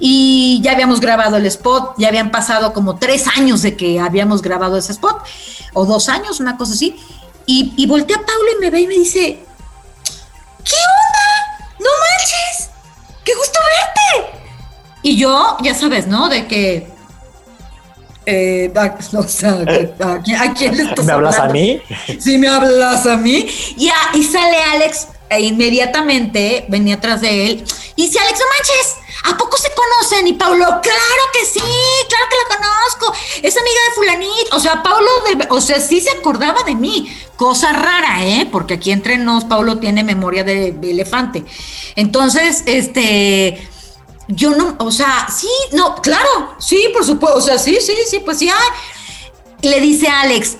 y ya habíamos grabado el spot, ya habían pasado como tres años de que habíamos grabado ese spot, o dos años, una cosa así. Y, y volteé a Paulo y me ve y me dice, ¿qué onda? No manches, qué gusto verte. Y yo, ya sabes, ¿no? De que eh, o sea, ¿a, quién le estás ¿Me hablas a mí? Sí, me hablas a mí. Y, y sale Alex e inmediatamente venía atrás de él. Y dice, Alex, no manches, ¿a poco se conocen? Y Paulo, claro que sí, claro que la conozco. Es amiga de fulanito. O sea, Paulo, o sea, sí se acordaba de mí. Cosa rara, ¿eh? Porque aquí entre nos, Paulo tiene memoria de elefante. Entonces, este yo no, o sea, sí, no, claro, sí, por supuesto, o sea, sí, sí, sí, pues sí. Le dice a Alex,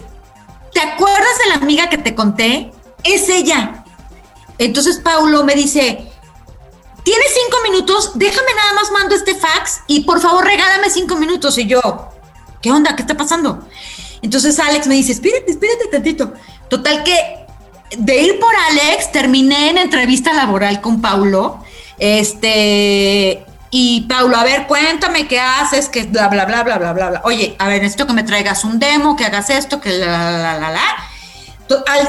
¿te acuerdas de la amiga que te conté? Es ella. Entonces Paulo me dice, tienes cinco minutos, déjame nada más mando este fax y por favor regálame cinco minutos. Y yo, ¿qué onda? ¿Qué está pasando? Entonces Alex me dice, espérate, espérate tantito. Total que de ir por Alex, terminé en entrevista laboral con Paulo. Este, y Paulo, a ver, cuéntame qué haces, que bla, bla, bla, bla, bla, bla, bla. Oye, a ver, necesito que me traigas un demo, que hagas esto, que la, la, la, la.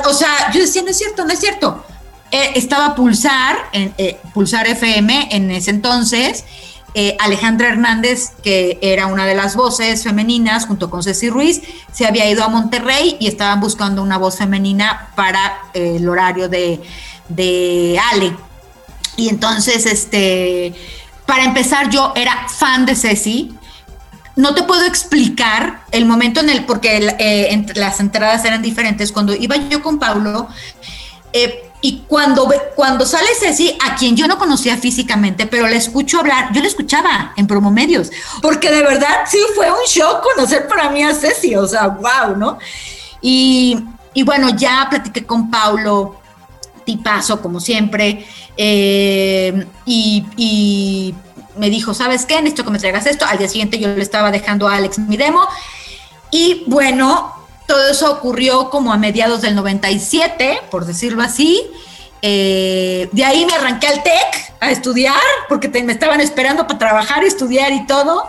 O sea, yo decía, no es cierto, no es cierto. Eh, estaba Pulsar, eh, Pulsar FM en ese entonces. Eh, Alejandra Hernández, que era una de las voces femeninas, junto con Ceci Ruiz, se había ido a Monterrey y estaban buscando una voz femenina para el horario de, de Ale. Y entonces, este para empezar, yo era fan de Ceci. No te puedo explicar el momento en el, porque eh, las entradas eran diferentes. Cuando iba yo con Paulo, eh, y cuando, cuando sale Ceci, a quien yo no conocía físicamente, pero le escucho hablar, yo le escuchaba en promomedios, porque de verdad sí fue un shock conocer para mí a Ceci, o sea, wow, ¿no? Y, y bueno, ya platiqué con Paulo, tipazo como siempre, eh, y, me dijo, ¿sabes qué? Necesito que me traigas esto. Al día siguiente yo le estaba dejando a Alex mi demo. Y bueno, todo eso ocurrió como a mediados del 97, por decirlo así. Eh, de ahí me arranqué al TEC a estudiar, porque me estaban esperando para trabajar, estudiar y todo.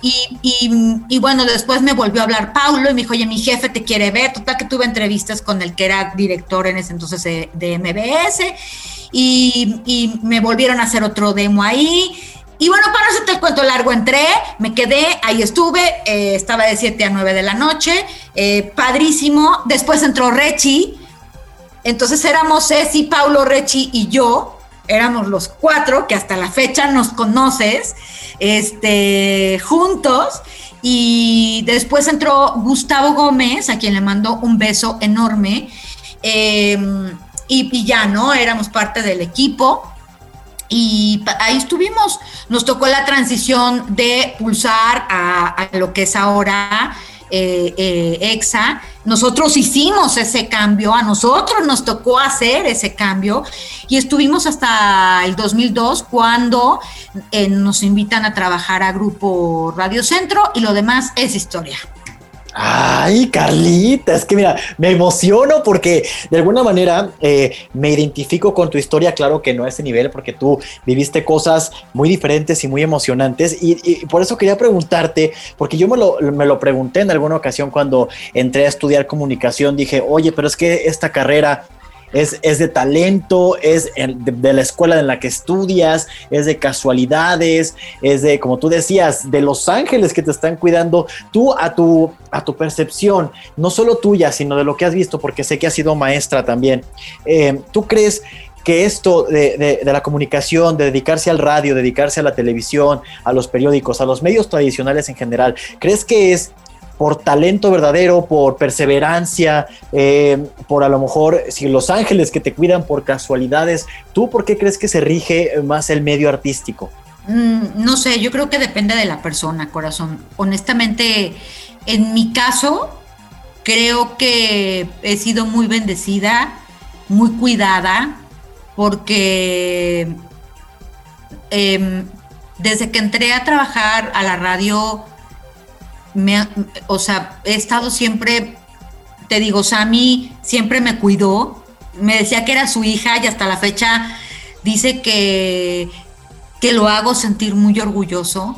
Y, bueno, después me volvió a hablar Paulo y me dijo, oye, mi jefe te quiere ver. Total que tuve entrevistas con el que era director en ese entonces de, de MBS y, me volvieron a hacer otro demo ahí. Y bueno, para hacerte el cuento largo, entré, me quedé, ahí estuve, eh, estaba de 7 a 9 de la noche, eh, padrísimo. Después entró Rechi, entonces éramos Ceci, Paulo, Rechi y yo, éramos los cuatro que hasta la fecha nos conoces, este, juntos. Y después entró Gustavo Gómez, a quien le mando un beso enorme. Eh, y, ya, ¿no? Éramos parte del equipo. Y ahí estuvimos. Nos tocó la transición de pulsar a, lo que es ahora eh, eh, EXA. Nosotros hicimos ese cambio, a nosotros nos tocó hacer ese cambio y estuvimos hasta el 2002 cuando eh, nos invitan a trabajar a Grupo Radio Centro y lo demás es historia. Ay, Carlita, es que mira, me emociono porque de alguna manera eh, me identifico con tu historia, claro que no a ese nivel, porque tú viviste cosas muy diferentes y muy emocionantes. Y, por eso quería preguntarte, porque yo me lo, me lo pregunté en alguna ocasión cuando entré a estudiar comunicación, dije, oye, pero es que esta carrera es, es de talento, es de, la escuela en la que estudias, es de casualidades, es de, como tú decías, de los ángeles que te están cuidando, tú a tu, a tu percepción, no solo tuya, sino de lo que has visto, porque sé que has sido maestra también. Eh, ¿Tú crees que esto de, la comunicación, de dedicarse al radio, dedicarse a la televisión, a los periódicos, a los medios tradicionales en general, ¿crees que es por talento verdadero, por perseverancia, eh, por a lo mejor si los ángeles que te cuidan por casualidades, ¿tú por qué crees que se rige más el medio artístico? Mm, no sé, yo creo que depende de la persona, corazón. Honestamente, en mi caso, creo que he sido muy bendecida, muy cuidada, porque em, desde que entré a trabajar a la radio, me, o sea, he estado siempre, te digo, Sammy siempre me cuidó, me decía que era su hija y hasta la fecha dice que, que lo hago sentir muy orgulloso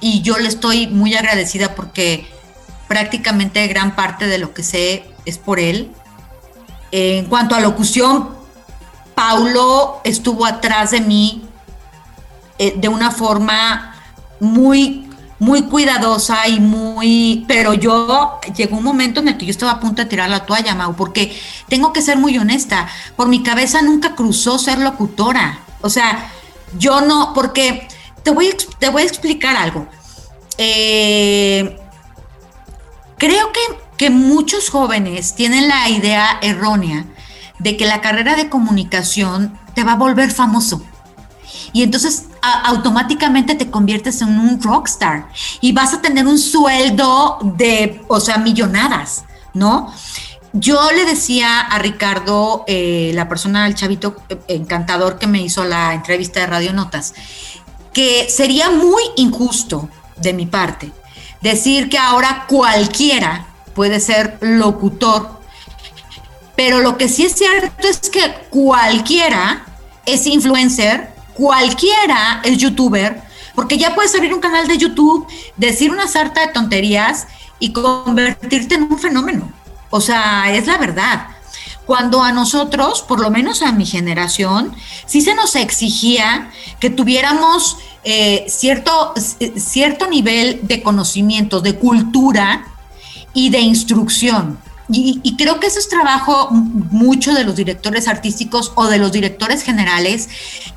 y yo le estoy muy agradecida porque prácticamente gran parte de lo que sé es por él. En cuanto a locución, Paulo estuvo atrás de mí eh, de una forma muy, muy cuidadosa y muy, pero yo llegó un momento en el que yo estaba a punto de tirar la toalla, Mau, porque tengo que ser muy honesta, por mi cabeza nunca cruzó ser locutora. O sea, yo no, porque te voy, te voy a explicar algo. Eh, creo que, que muchos jóvenes tienen la idea errónea de que la carrera de comunicación te va a volver famoso. Y entonces automáticamente te conviertes en un rockstar y vas a tener un sueldo de, o sea, millonadas, ¿no? Yo le decía a Ricardo, eh, la persona, el chavito encantador que me hizo la entrevista de Radio Notas, que sería muy injusto de mi parte decir que ahora cualquiera puede ser locutor pero lo que sí es cierto es que cualquiera es influencer, cualquiera es youtuber, porque ya puedes abrir un canal de YouTube, decir una sarta de tonterías y convertirte en un fenómeno. O sea, es la verdad. Cuando a nosotros, por lo menos a mi generación, sí se nos exigía que tuviéramos eh, cierto, cierto nivel de conocimiento, de cultura y de instrucción. Y, creo que eso es trabajo mucho de los directores artísticos o de los directores generales,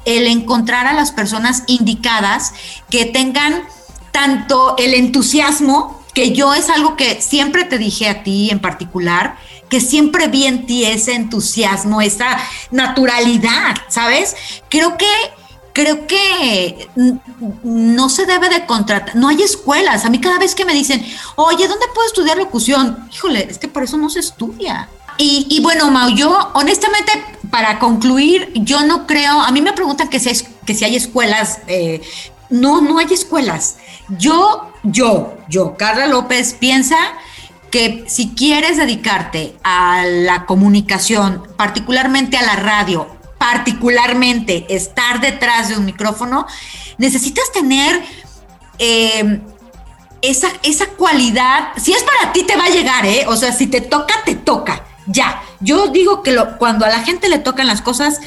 el encontrar a las personas indicadas que tengan tanto el entusiasmo, que yo es algo que siempre te dije a ti en particular, que siempre vi en ti ese entusiasmo, esa naturalidad, ¿sabes? Creo que creo que no se debe de contratar, no hay escuelas. A mí cada vez que me dicen, oye, ¿dónde puedo estudiar locución? Híjole, es que por eso no se estudia. Y, bueno, Mau, yo honestamente, para concluir, yo no creo, a mí me preguntan que si, que si hay escuelas, eh, no, no hay escuelas. Yo, yo, yo, Carla López, piensa que si quieres dedicarte a la comunicación, particularmente a la radio, particularmente estar detrás de un micrófono, necesitas tener eh, esa, esa cualidad. Si es para ti, te va a llegar, ¿eh? O sea, si te toca, te toca. Ya. Yo digo que lo, cuando a la gente le tocan las cosas,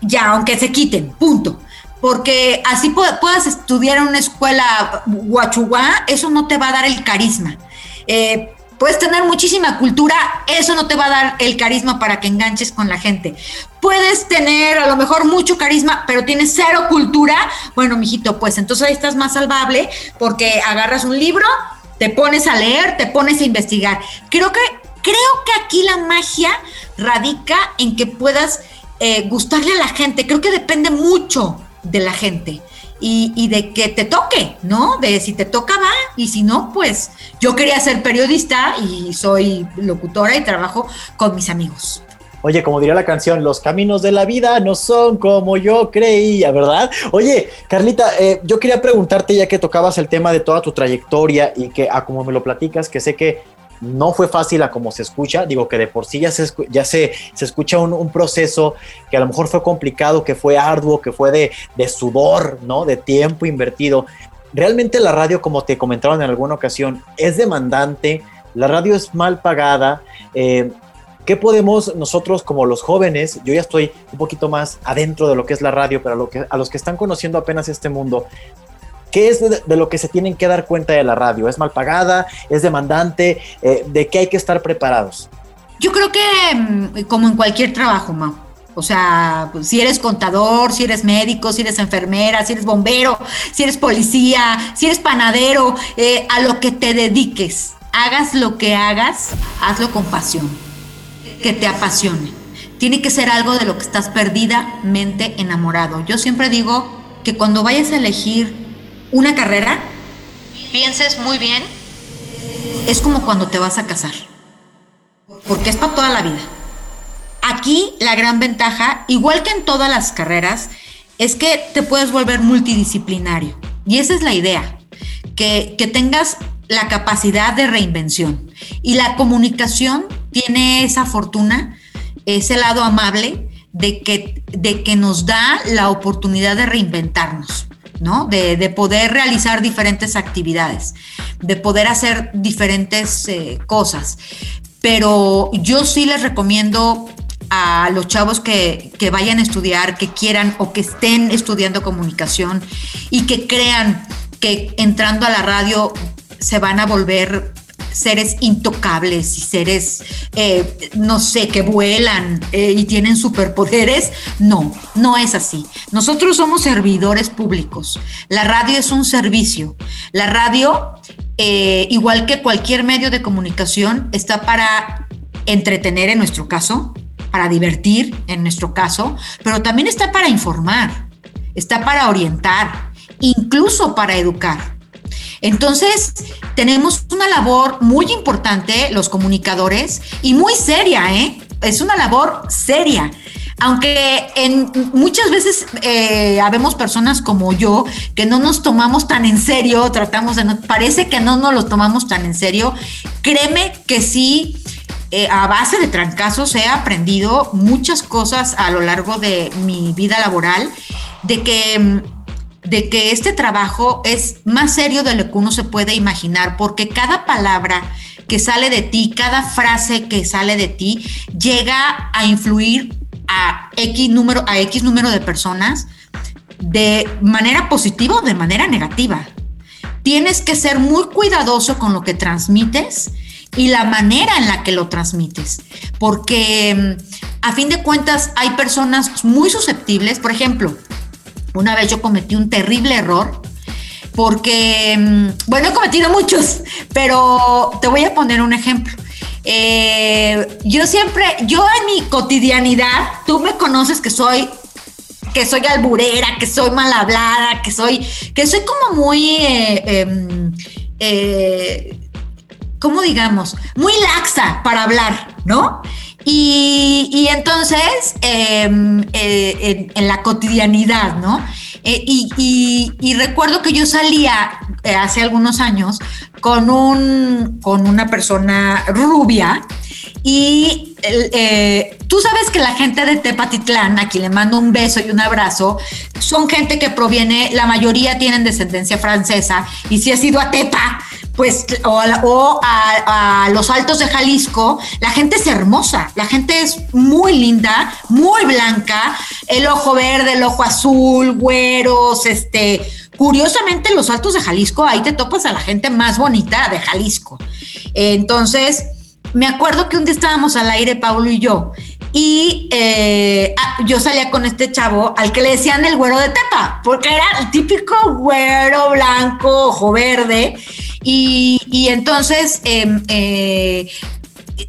ya, aunque se quiten, punto. Porque así puedas estudiar en una escuela guachuguá, eso no te va a dar el carisma. Eh, Puedes tener muchísima cultura, eso no te va a dar el carisma para que enganches con la gente. Puedes tener a lo mejor mucho carisma, pero tienes cero cultura. Bueno, mijito, pues entonces ahí estás más salvable porque agarras un libro, te pones a leer, te pones a investigar. Creo que, creo que aquí la magia radica en que puedas eh, gustarle a la gente. Creo que depende mucho de la gente y, de que te toque, ¿no? De si te toca va y si no, pues yo quería ser periodista y soy locutora y trabajo con mis amigos. Oye, como diría la canción, los caminos de la vida no son como yo creía, ¿verdad? Oye, Carlita, eh, yo quería preguntarte ya que tocabas el tema de toda tu trayectoria y que a como me lo platicas, que sé que no fue fácil a como se escucha, digo que de por sí ya se, ya se, se escucha un, proceso que a lo mejor fue complicado, que fue arduo, que fue de, de, sudor, ¿no? De tiempo invertido. Realmente la radio, como te comentaron en alguna ocasión, es demandante, la radio es mal pagada. Eh, ¿Qué podemos nosotros como los jóvenes, yo ya estoy un poquito más adentro de lo que es la radio, pero a, lo que, a los que están conociendo apenas este mundo, ¿Qué es de, lo que se tienen que dar cuenta de la radio? ¿Es mal pagada? ¿Es demandante? Eh, ¿De qué hay que estar preparados? Yo creo que mm, como en cualquier trabajo, Mau. O sea, pues, si eres contador, si eres médico, si eres enfermera, si eres bombero, si eres policía, si eres panadero, eh, a lo que te dediques, hagas lo que hagas, hazlo con pasión, que te apasione. Tiene que ser algo de lo que estás perdidamente enamorado. Yo siempre digo que cuando vayas a elegir una carrera, pienses muy bien, es como cuando te vas a casar, porque es para toda la vida. Aquí la gran ventaja, igual que en todas las carreras, es que te puedes volver multidisciplinario. Y esa es la idea, que, tengas la capacidad de reinvención. Y la comunicación tiene esa fortuna, ese lado amable de que, de que nos da la oportunidad de reinventarnos. ¿No? De, poder realizar diferentes actividades, de poder hacer diferentes eh, cosas. Pero yo sí les recomiendo a los chavos que, vayan a estudiar, que quieran o que estén estudiando comunicación y que crean que entrando a la radio se van a volver seres intocables y seres, eh, no sé, que vuelan eh, y tienen superpoderes. No, no es así. Nosotros somos servidores públicos. La radio es un servicio. La radio, eh, igual que cualquier medio de comunicación, está para entretener en nuestro caso, para divertir, en nuestro caso, pero también está para informar, está para orientar, incluso para educar. Entonces, tenemos una labor muy importante, los comunicadores, y muy seria, ¿eh? Es una labor seria. Aunque en, muchas veces eh, habemos personas como yo que no nos tomamos tan en serio, tratamos de no, parece que no nos lo tomamos tan en serio, créeme que sí eh, a base de trancazos he aprendido muchas cosas a lo largo de mi vida laboral, de que, mm, de que este trabajo es más serio de lo que uno se puede imaginar, porque cada palabra que sale de ti, cada frase que sale de ti, llega a influir a X número, a X número de personas de manera positiva o de manera negativa. Tienes que ser muy cuidadoso con lo que transmites y la manera en la que lo transmites. Porque mm, a fin de cuentas hay personas muy susceptibles. Por ejemplo, una vez yo cometí un terrible error porque, mm, bueno, he cometido muchos, pero te voy a poner un ejemplo. Eh, yo siempre, yo en mi cotidianidad, tú me conoces que soy que soy alburera, que soy mal hablada, que soy, que soy como muy eh, em, eh, ¿cómo digamos? Muy laxa para hablar, ¿no? Y, entonces, em, eh, en, la cotidianidad, ¿no? Eh, y, recuerdo que yo salía eh, hace algunos años con, un, con una persona rubia y tú sabes que la gente de Tepatitlán, a quien le mando un beso y un abrazo, son gente que proviene, la mayoría tienen descendencia francesa, y si has ido a Tepa, pues, o, a, los altos de Jalisco, la gente es hermosa, la gente es muy linda, muy blanca, el ojo verde, el ojo azul, güeros, este, curiosamente los altos de Jalisco, ahí te topas a la gente más bonita de Jalisco. Entonces, me acuerdo que un día estábamos al aire, Pablo y yo, y eh, ah, yo salía con este chavo al que le decían el güero de Tepa, porque era el típico güero blanco, ojo verde. Y, entonces, em, eh,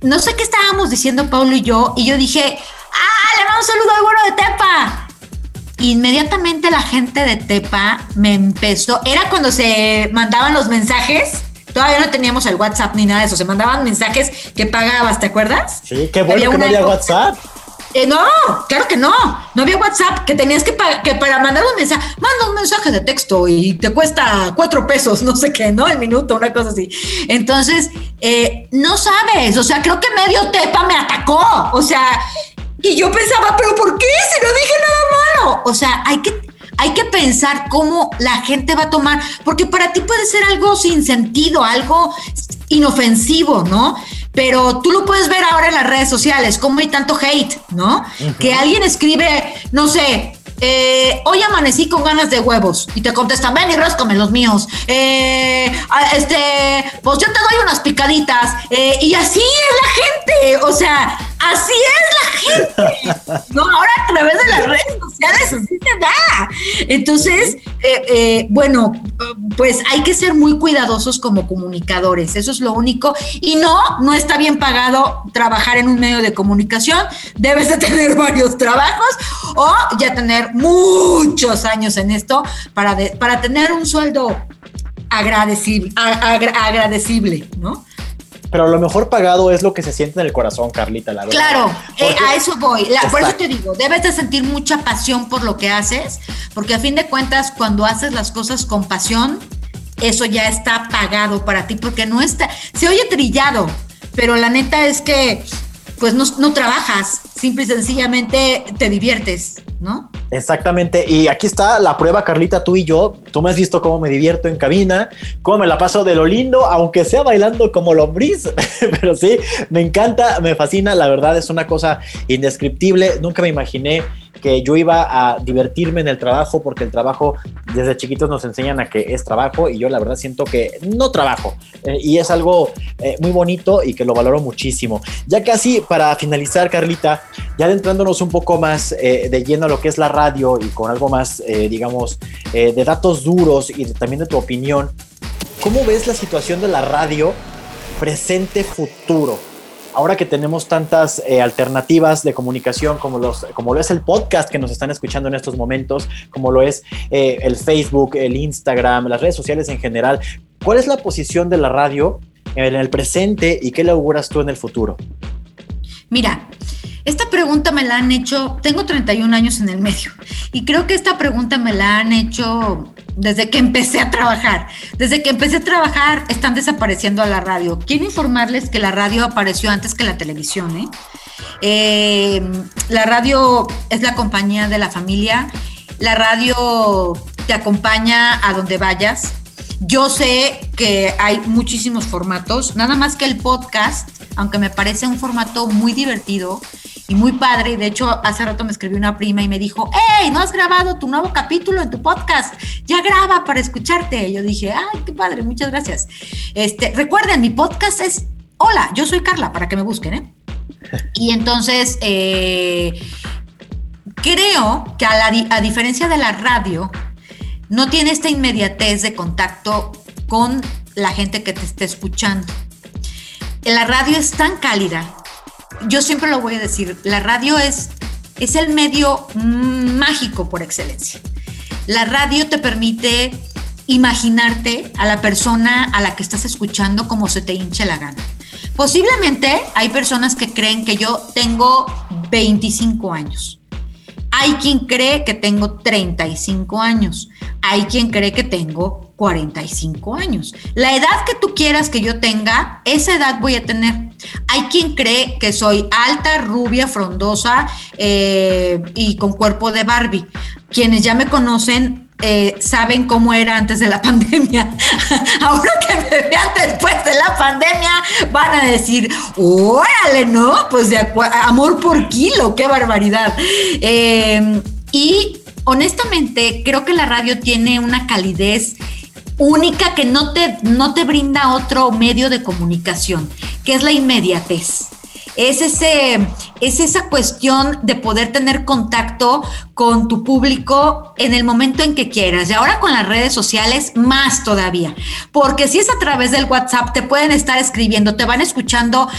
no sé qué estábamos diciendo Pablo y yo, y yo dije, ¡ah, le mando un saludo al güero de Tepa! Inmediatamente la gente de Tepa me empezó, era cuando se mandaban los mensajes Todavía no teníamos el WhatsApp ni nada de eso. Se mandaban mensajes que pagabas, ¿te acuerdas? Sí, qué bueno que no había WhatsApp. Eh, no, claro que no. No había WhatsApp, que tenías que, que para mandar un mensaje, manda un mensaje de texto y te cuesta cuatro pesos, no sé qué, ¿no? El minuto, una cosa así. Entonces, eh, no sabes, o sea, creo que medio tepa me atacó, o sea, y yo pensaba, pero ¿por qué? Si no dije nada malo. O sea, hay que, hay que pensar cómo la gente va a tomar, porque para ti puede ser algo sin sentido, algo inofensivo, ¿no? pero tú lo puedes ver ahora en las redes sociales, cómo hay tanto hate, ¿no? Que alguien escribe, no sé, eh, hoy amanecí con ganas de huevos y te contestan, ven y ráscame los míos. Eh, este, pues yo te doy unas picaditas eh, y así es la gente. O sea, así es la gente. No, ahora a través de las redes sociales así se da. Entonces, bueno, pues hay que ser muy cuidadosos como comunicadores. Eso es lo único. Y no, no está bien pagado trabajar en un medio de comunicación. Debes de tener varios trabajos o ya tener muchos años en esto para, para tener un sueldo agradecible, agradecible, ¿no? Pero lo mejor pagado es lo que se siente en el corazón, Carlita, la verdad. Claro, eh, a eso voy. por eso te digo, debes de sentir mucha pasión por lo que haces, porque a fin de cuentas, cuando haces las cosas con pasión, eso ya está pagado para ti, porque no está, se oye trillado, pero la neta es que pues no, no trabajas, simple y sencillamente te diviertes, ¿no? Exactamente, y aquí está la prueba, Carlita, tú y yo. Tú me has visto cómo me divierto en cabina, cómo me la paso de lo lindo, aunque sea bailando como lombriz, pero sí, me encanta, me fascina, la verdad es una cosa indescriptible. Nunca me imaginé que yo iba a divertirme en el trabajo porque el trabajo desde chiquitos nos enseñan a que es trabajo y yo la verdad siento que no trabajo eh, y es algo eh, muy bonito y que lo valoro muchísimo. Ya casi para finalizar, Carlita, ya adentrándonos un poco más eh, de lleno a lo que es la radio y con algo más, digamos, de datos duros y también de tu opinión, ¿cómo ves la situación de la radio presente-futuro? Ahora que tenemos tantas eh, alternativas de comunicación como, los, como lo es el podcast que nos están escuchando en estos momentos, como lo es eh, el Facebook, el Instagram, las redes sociales en general, ¿cuál es la posición de la radio en el presente y qué le auguras tú en el futuro? Mira, esta pregunta me la han hecho, tengo 31 años en el medio y creo que esta pregunta me la han hecho desde que empecé a trabajar. Desde que empecé a trabajar están desapareciendo a la radio. Quiero informarles que la radio apareció antes que la televisión. ¿eh? Eh, la radio es la compañía de la familia. La radio te acompaña a donde vayas. Yo sé que hay muchísimos formatos, nada más que el podcast, aunque me parece un formato muy divertido, y muy padre. De hecho, hace rato me escribió una prima y me dijo, hey, ¿no has grabado tu nuevo capítulo en tu podcast? Ya graba para escucharte. Y yo dije, ay, qué padre, muchas gracias. Este, recuerden, mi podcast es Hola, yo soy Carla, para que me busquen, ¿eh? Y entonces, eh, creo que a, a diferencia de la radio, no tiene esta inmediatez de contacto con la gente que te esté escuchando. La radio es tan cálida yo siempre lo voy a decir, la radio es, es el medio mágico por excelencia. La radio te permite imaginarte a la persona a la que estás escuchando como se te hinche la gana. Posiblemente hay personas que creen que yo tengo 25 años. Hay quien cree que tengo 35 años. Hay quien cree que tengo 45 años. La edad que tú quieras que yo tenga, esa edad voy a tener. Hay quien cree que soy alta, rubia, frondosa eh, y con cuerpo de Barbie. Quienes ya me conocen eh, saben cómo era antes de la pandemia. Ahora que me vean después de la pandemia, van a decir, órale, ¿no? Pues de amor por kilo, qué barbaridad. Eh, y honestamente, creo que la radio tiene una calidez única que no te, no te brinda otro medio de comunicación, que es la inmediatez. Es, ese, es esa cuestión de poder tener contacto con tu público en el momento en que quieras. Y ahora con las redes sociales, más todavía. Porque si es a través del WhatsApp, te pueden estar escribiendo, te van escuchando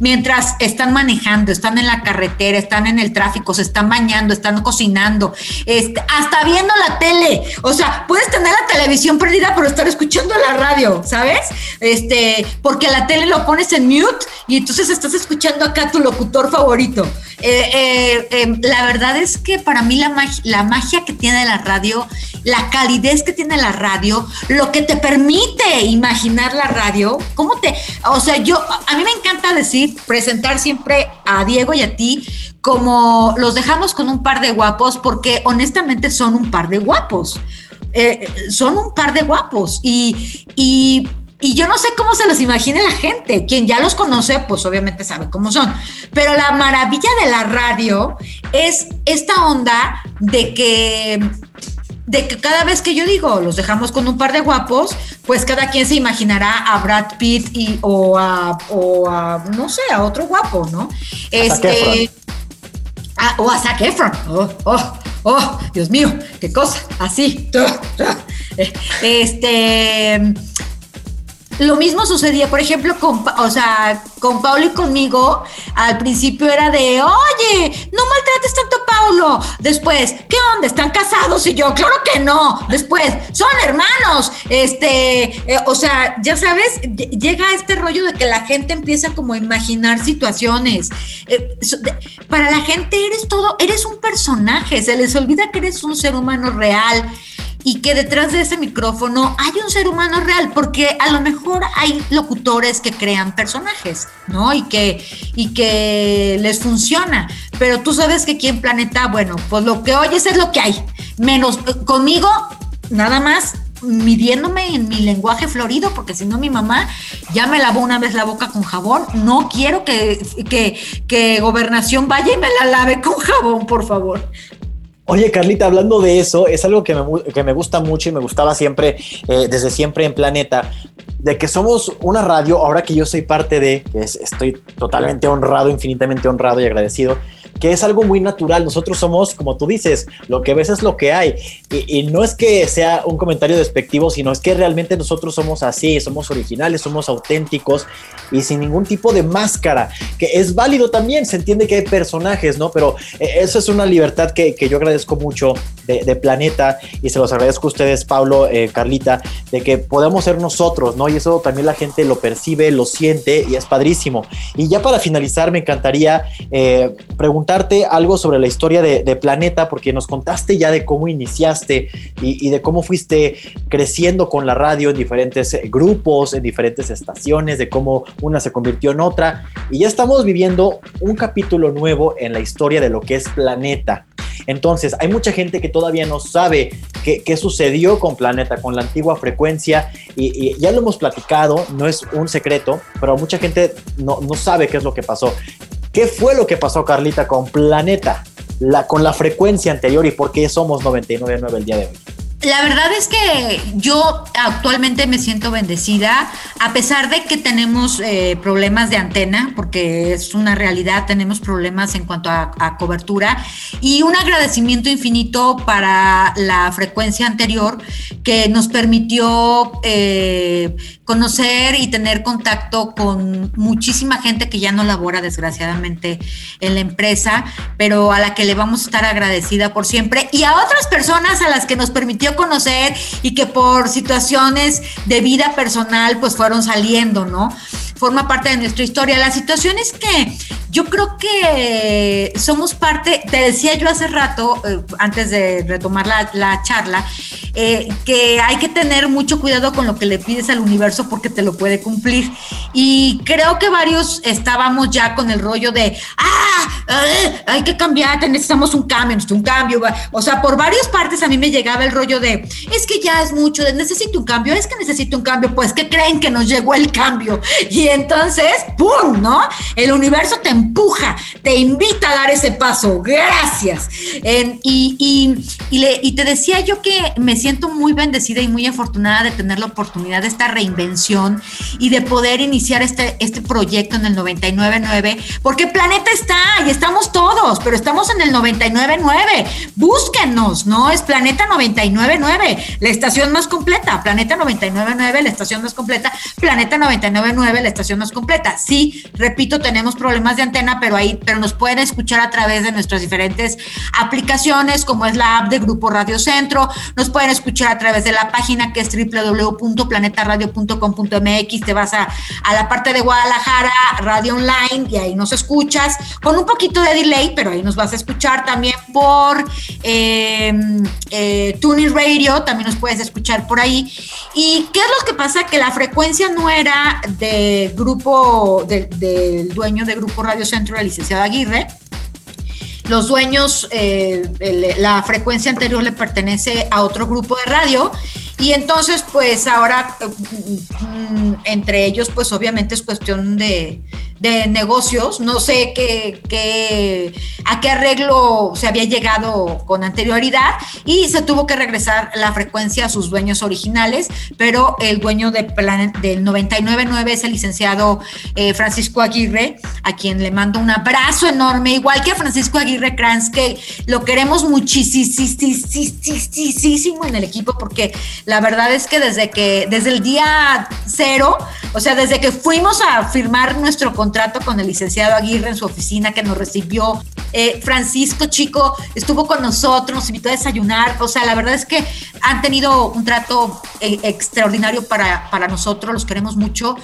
mientras están manejando, están en la carretera, están en el tráfico, se están bañando, están cocinando, este, hasta viendo la tele. O sea, puedes tener la televisión perdida, pero estar escuchando la radio, ¿sabes? Este, porque la tele lo pones en mute y entonces estás escuchando acá tu locutor favorito. Eh, eh, em, la verdad es que para mí la, la magia que tiene la radio, la calidez que tiene la radio, lo que te permite imaginar la radio, cómo te, o sea, yo, a mí me encanta decir, presentar siempre a Diego y a ti como los dejamos con un par de guapos, porque honestamente son un par de guapos. Eh, son un par de guapos y y yo no sé cómo se los imagina la gente. Quien ya los conoce, pues obviamente sabe cómo son. Pero la maravilla de la radio es esta onda de que de que cada vez que yo digo los dejamos con un par de guapos, pues cada quien se imaginará a Brad Pitt y, o, a, o a, no sé, a otro guapo, ¿no? Este, o a Zac Efron. Oh, oh, oh, Dios mío, qué cosa, así. Este lo mismo sucedía, por ejemplo, con, o sea, con Paulo y conmigo, al principio era de, oye, no maltrates tanto a Paulo. Después, ¿qué onda? ¿Están casados? Y yo, claro que no. Después, son hermanos. Este, eh, o sea, ya sabes, llega este rollo de que la gente empieza como a imaginar situaciones. Eh, para la gente eres todo, eres un personaje, se les olvida que eres un ser humano real y que detrás de ese micrófono hay un ser humano real, porque a lo mejor hay locutores que crean personajes, ¿no? Y que, y que les funciona. Pero tú sabes que aquí en Planeta, bueno, pues lo que oyes es lo que hay. Menos conmigo, nada más midiéndome en mi lenguaje florido, porque si no mi mamá ya me lavó una vez la boca con jabón. No quiero que, que, que gobernación vaya y me la lave con jabón, por favor. Oye, Carlita, hablando de eso, es algo que me, que me gusta mucho y me gustaba siempre, eh, desde siempre en Planeta, de que somos una radio, ahora que yo soy parte de, estoy totalmente honrado, infinitamente honrado y agradecido, que es algo muy natural. Nosotros somos, como tú dices, lo que ves es lo que hay. Y, no es que sea un comentario despectivo, sino es que realmente nosotros somos así, somos originales, somos auténticos y sin ningún tipo de máscara, que es válido también, se entiende que hay personajes, ¿no? Pero eh, eso es una libertad que, yo agradezco mucho de, Planeta y se los agradezco a ustedes, Pablo, eh, Carlita, de que podamos ser nosotros, ¿no? Y eso también la gente lo percibe, lo siente y es padrísimo. Y ya para finalizar, me encantaría eh, preguntar preguntarte algo sobre la historia de, Planeta, porque nos contaste ya de cómo iniciaste y, de cómo fuiste creciendo con la radio en diferentes eh, grupos, en diferentes estaciones, de cómo una se convirtió en otra. Y ya estamos viviendo un capítulo nuevo en la historia de lo que es Planeta. Entonces, hay mucha gente que todavía no sabe qué, qué sucedió con Planeta, con la antigua frecuencia, y, ya lo hemos platicado, no es un secreto, pero mucha gente no, no sabe qué es lo que pasó. ¿Qué fue lo que pasó, Carlita, con Planeta? La, con la frecuencia anterior y por qué somos 99.9 el día de hoy. La verdad es que yo actualmente me siento bendecida, a pesar de que tenemos eh, problemas de antena, porque es una realidad, tenemos problemas en cuanto a, cobertura, y un agradecimiento infinito para la frecuencia anterior que nos permitió eh, conocer y tener contacto con muchísima gente que ya no labora desgraciadamente en la empresa, pero a la que le vamos a estar agradecida por siempre, y a otras personas a las que nos permitió conocer y que por situaciones de vida personal pues fueron saliendo, ¿no? Forma parte de nuestra historia. La situación es que yo creo que somos parte, te decía yo hace rato, eh, antes de retomar la, charla, eh, que hay que tener mucho cuidado con lo que le pides al universo porque te lo puede cumplir. Y creo que varios estábamos ya con el rollo de, ah, eh, hay que cambiar, necesitamos un cambio, un cambio. O sea, por varias partes a mí me llegaba el rollo de, es que ya es mucho, necesito un cambio, es que necesito un cambio, pues que creen que nos llegó el cambio. Y entonces, ¡pum! ¿No? El universo te empuja, te invita a dar ese paso. Gracias. y, y, te decía yo que me siento muy bendecida y muy afortunada de tener la oportunidad de esta reinvención y de poder iniciar este, este proyecto en el 99.9, porque Planeta está y estamos todos, pero estamos en el 99.9. Búsquenos, ¿no? Es Planeta 99 la estación más completa, Planeta 99.9, la estación más completa, Planeta 99.9, la estación más completa. Sí, repito, tenemos problemas de antena, pero ahí, pero nos pueden escuchar a través de nuestras diferentes aplicaciones, como es la app de Grupo Radio Centro, nos pueden escuchar a través de la página que es www.planetaradio.com.mx, te vas a, la parte de Guadalajara, Radio Online, y ahí nos escuchas, con un poquito de delay, pero ahí nos vas a escuchar también por eh, eh, Radio también nos puedes escuchar por ahí. ¿Y qué es lo que pasa? Que la frecuencia no era de grupo, del dueño de Grupo Radio Centro, el licenciado Aguirre. Los dueños, eh, la frecuencia anterior le pertenece a otro grupo de radio Y entonces, pues ahora, mm, entre ellos, pues obviamente es cuestión de, de negocios. No sé qué, a qué arreglo se había llegado con anterioridad y se tuvo que regresar la frecuencia a sus dueños originales, pero el dueño de plan, del 99.9 es el licenciado eh, Francisco Aguirre, a quien le mando un abrazo enorme, igual que a Francisco Aguirre Kranz, que lo queremos muchísimo en el equipo, porque la verdad es que desde que, desde el día cero, o sea, desde que fuimos a firmar nuestro contrato, trato con el licenciado Aguirre en su oficina que nos recibió. Eh, Francisco Chico estuvo con nosotros, nos invitó a desayunar. O sea, la verdad es que han tenido un trato eh, extraordinario para, para nosotros, los queremos mucho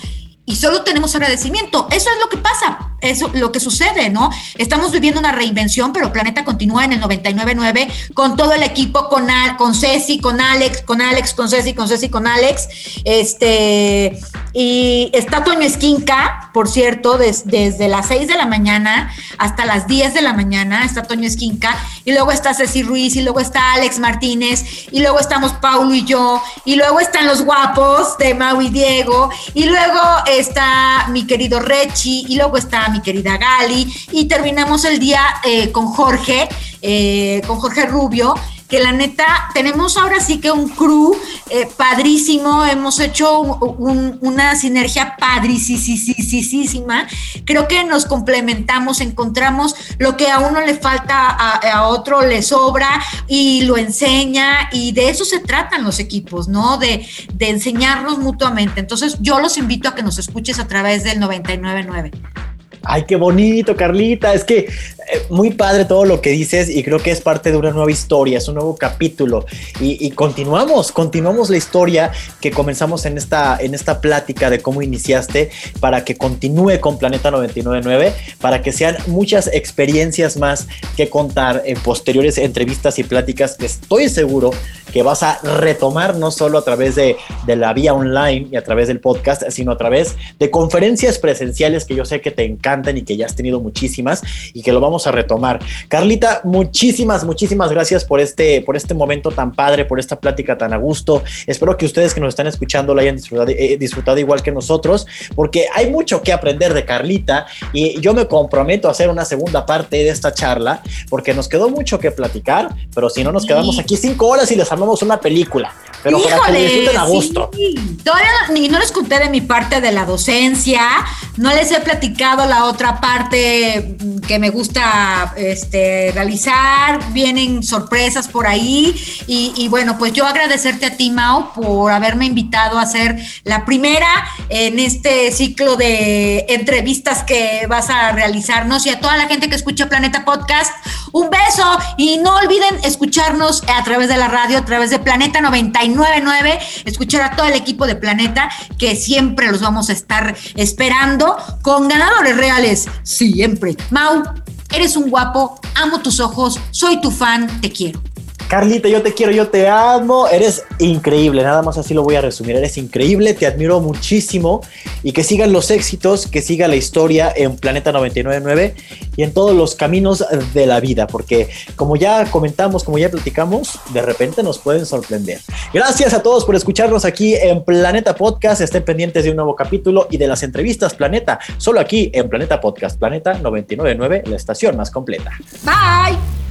y solo tenemos agradecimiento. Eso es lo que pasa, eso lo que sucede, ¿no? Estamos viviendo una reinvención, pero Planeta continúa en el 99.9 con todo el equipo, con, con Ceci, con Alex, con Alex, con Ceci, con Ceci, con Alex. Este, y está Toño Esquinca, por cierto, desde las 6 de la mañana hasta las 10 de la mañana está Toño Esquinca, y luego está Ceci Ruiz, y luego está Alex Martínez, y luego estamos Paulo y yo, y luego están los guapos de Mau y Diego, y luego está mi querido Rechi y luego está mi querida Gali y terminamos el día eh, con Jorge, eh, con Jorge Rubio que la neta, tenemos ahora sí que un crew eh, padrísimo, hemos hecho una sinergia padricísima, creo que nos complementamos, encontramos lo que a uno le falta, a, otro le sobra y lo enseña y de eso se tratan los equipos, ¿no? De, de enseñarnos mutuamente. Entonces yo los invito a que nos escuches a través del 999. Ay, qué bonito, Carlita. Es que eh, muy padre todo lo que dices y creo que es parte de una nueva historia, es un nuevo capítulo. Y, continuamos, continuamos la historia que comenzamos en esta, en esta plática de cómo iniciaste para que continúe con Planeta 999, para que sean muchas experiencias más que contar en posteriores entrevistas y pláticas que estoy seguro que vas a retomar no solo a través de, de la vía online y a través del podcast, sino a través de conferencias presenciales que yo sé que te encantan y que ya has tenido muchísimas y que lo vamos a retomar. Carlita, muchísimas, muchísimas gracias por este, por este momento tan padre, por esta plática tan a gusto. Espero que ustedes que nos están escuchando lo hayan disfrutado, eh, disfrutado igual que nosotros, porque hay mucho que aprender de Carlita y yo me comprometo a hacer una segunda parte de esta charla, porque nos quedó mucho que platicar, pero si no nos quedamos aquí cinco horas y les hablamos una película, pero para que disfruten a gusto. Todavía no, no les conté de mi parte de la docencia, no les he platicado la otra parte que me gusta este, realizar, vienen sorpresas por ahí. Y, bueno, pues yo agradecerte a ti, Mao, por haberme invitado a ser la primera en este ciclo de entrevistas que vas a realizarnos y a toda la gente que escucha Planeta Podcast, un beso. Y no olviden escucharnos a través de la radio, través de Planeta 999, escuchar a todo el equipo de Planeta, que siempre los vamos a estar esperando con ganadores siempre. Mau, eres un guapo, amo tus ojos, soy tu fan, te quiero. Carlita, yo te quiero, yo te amo, eres increíble, nada más así lo voy a resumir, eres increíble, te admiro muchísimo y que sigan los éxitos, que siga la historia en Planeta 999 y en todos los caminos de la vida, porque como ya comentamos, como ya platicamos, de repente nos pueden sorprender. Gracias a todos por escucharnos aquí en Planeta Podcast, estén pendientes de un nuevo capítulo y de las entrevistas Planeta, solo aquí en Planeta Podcast, Planeta 999, la estación más completa. Bye.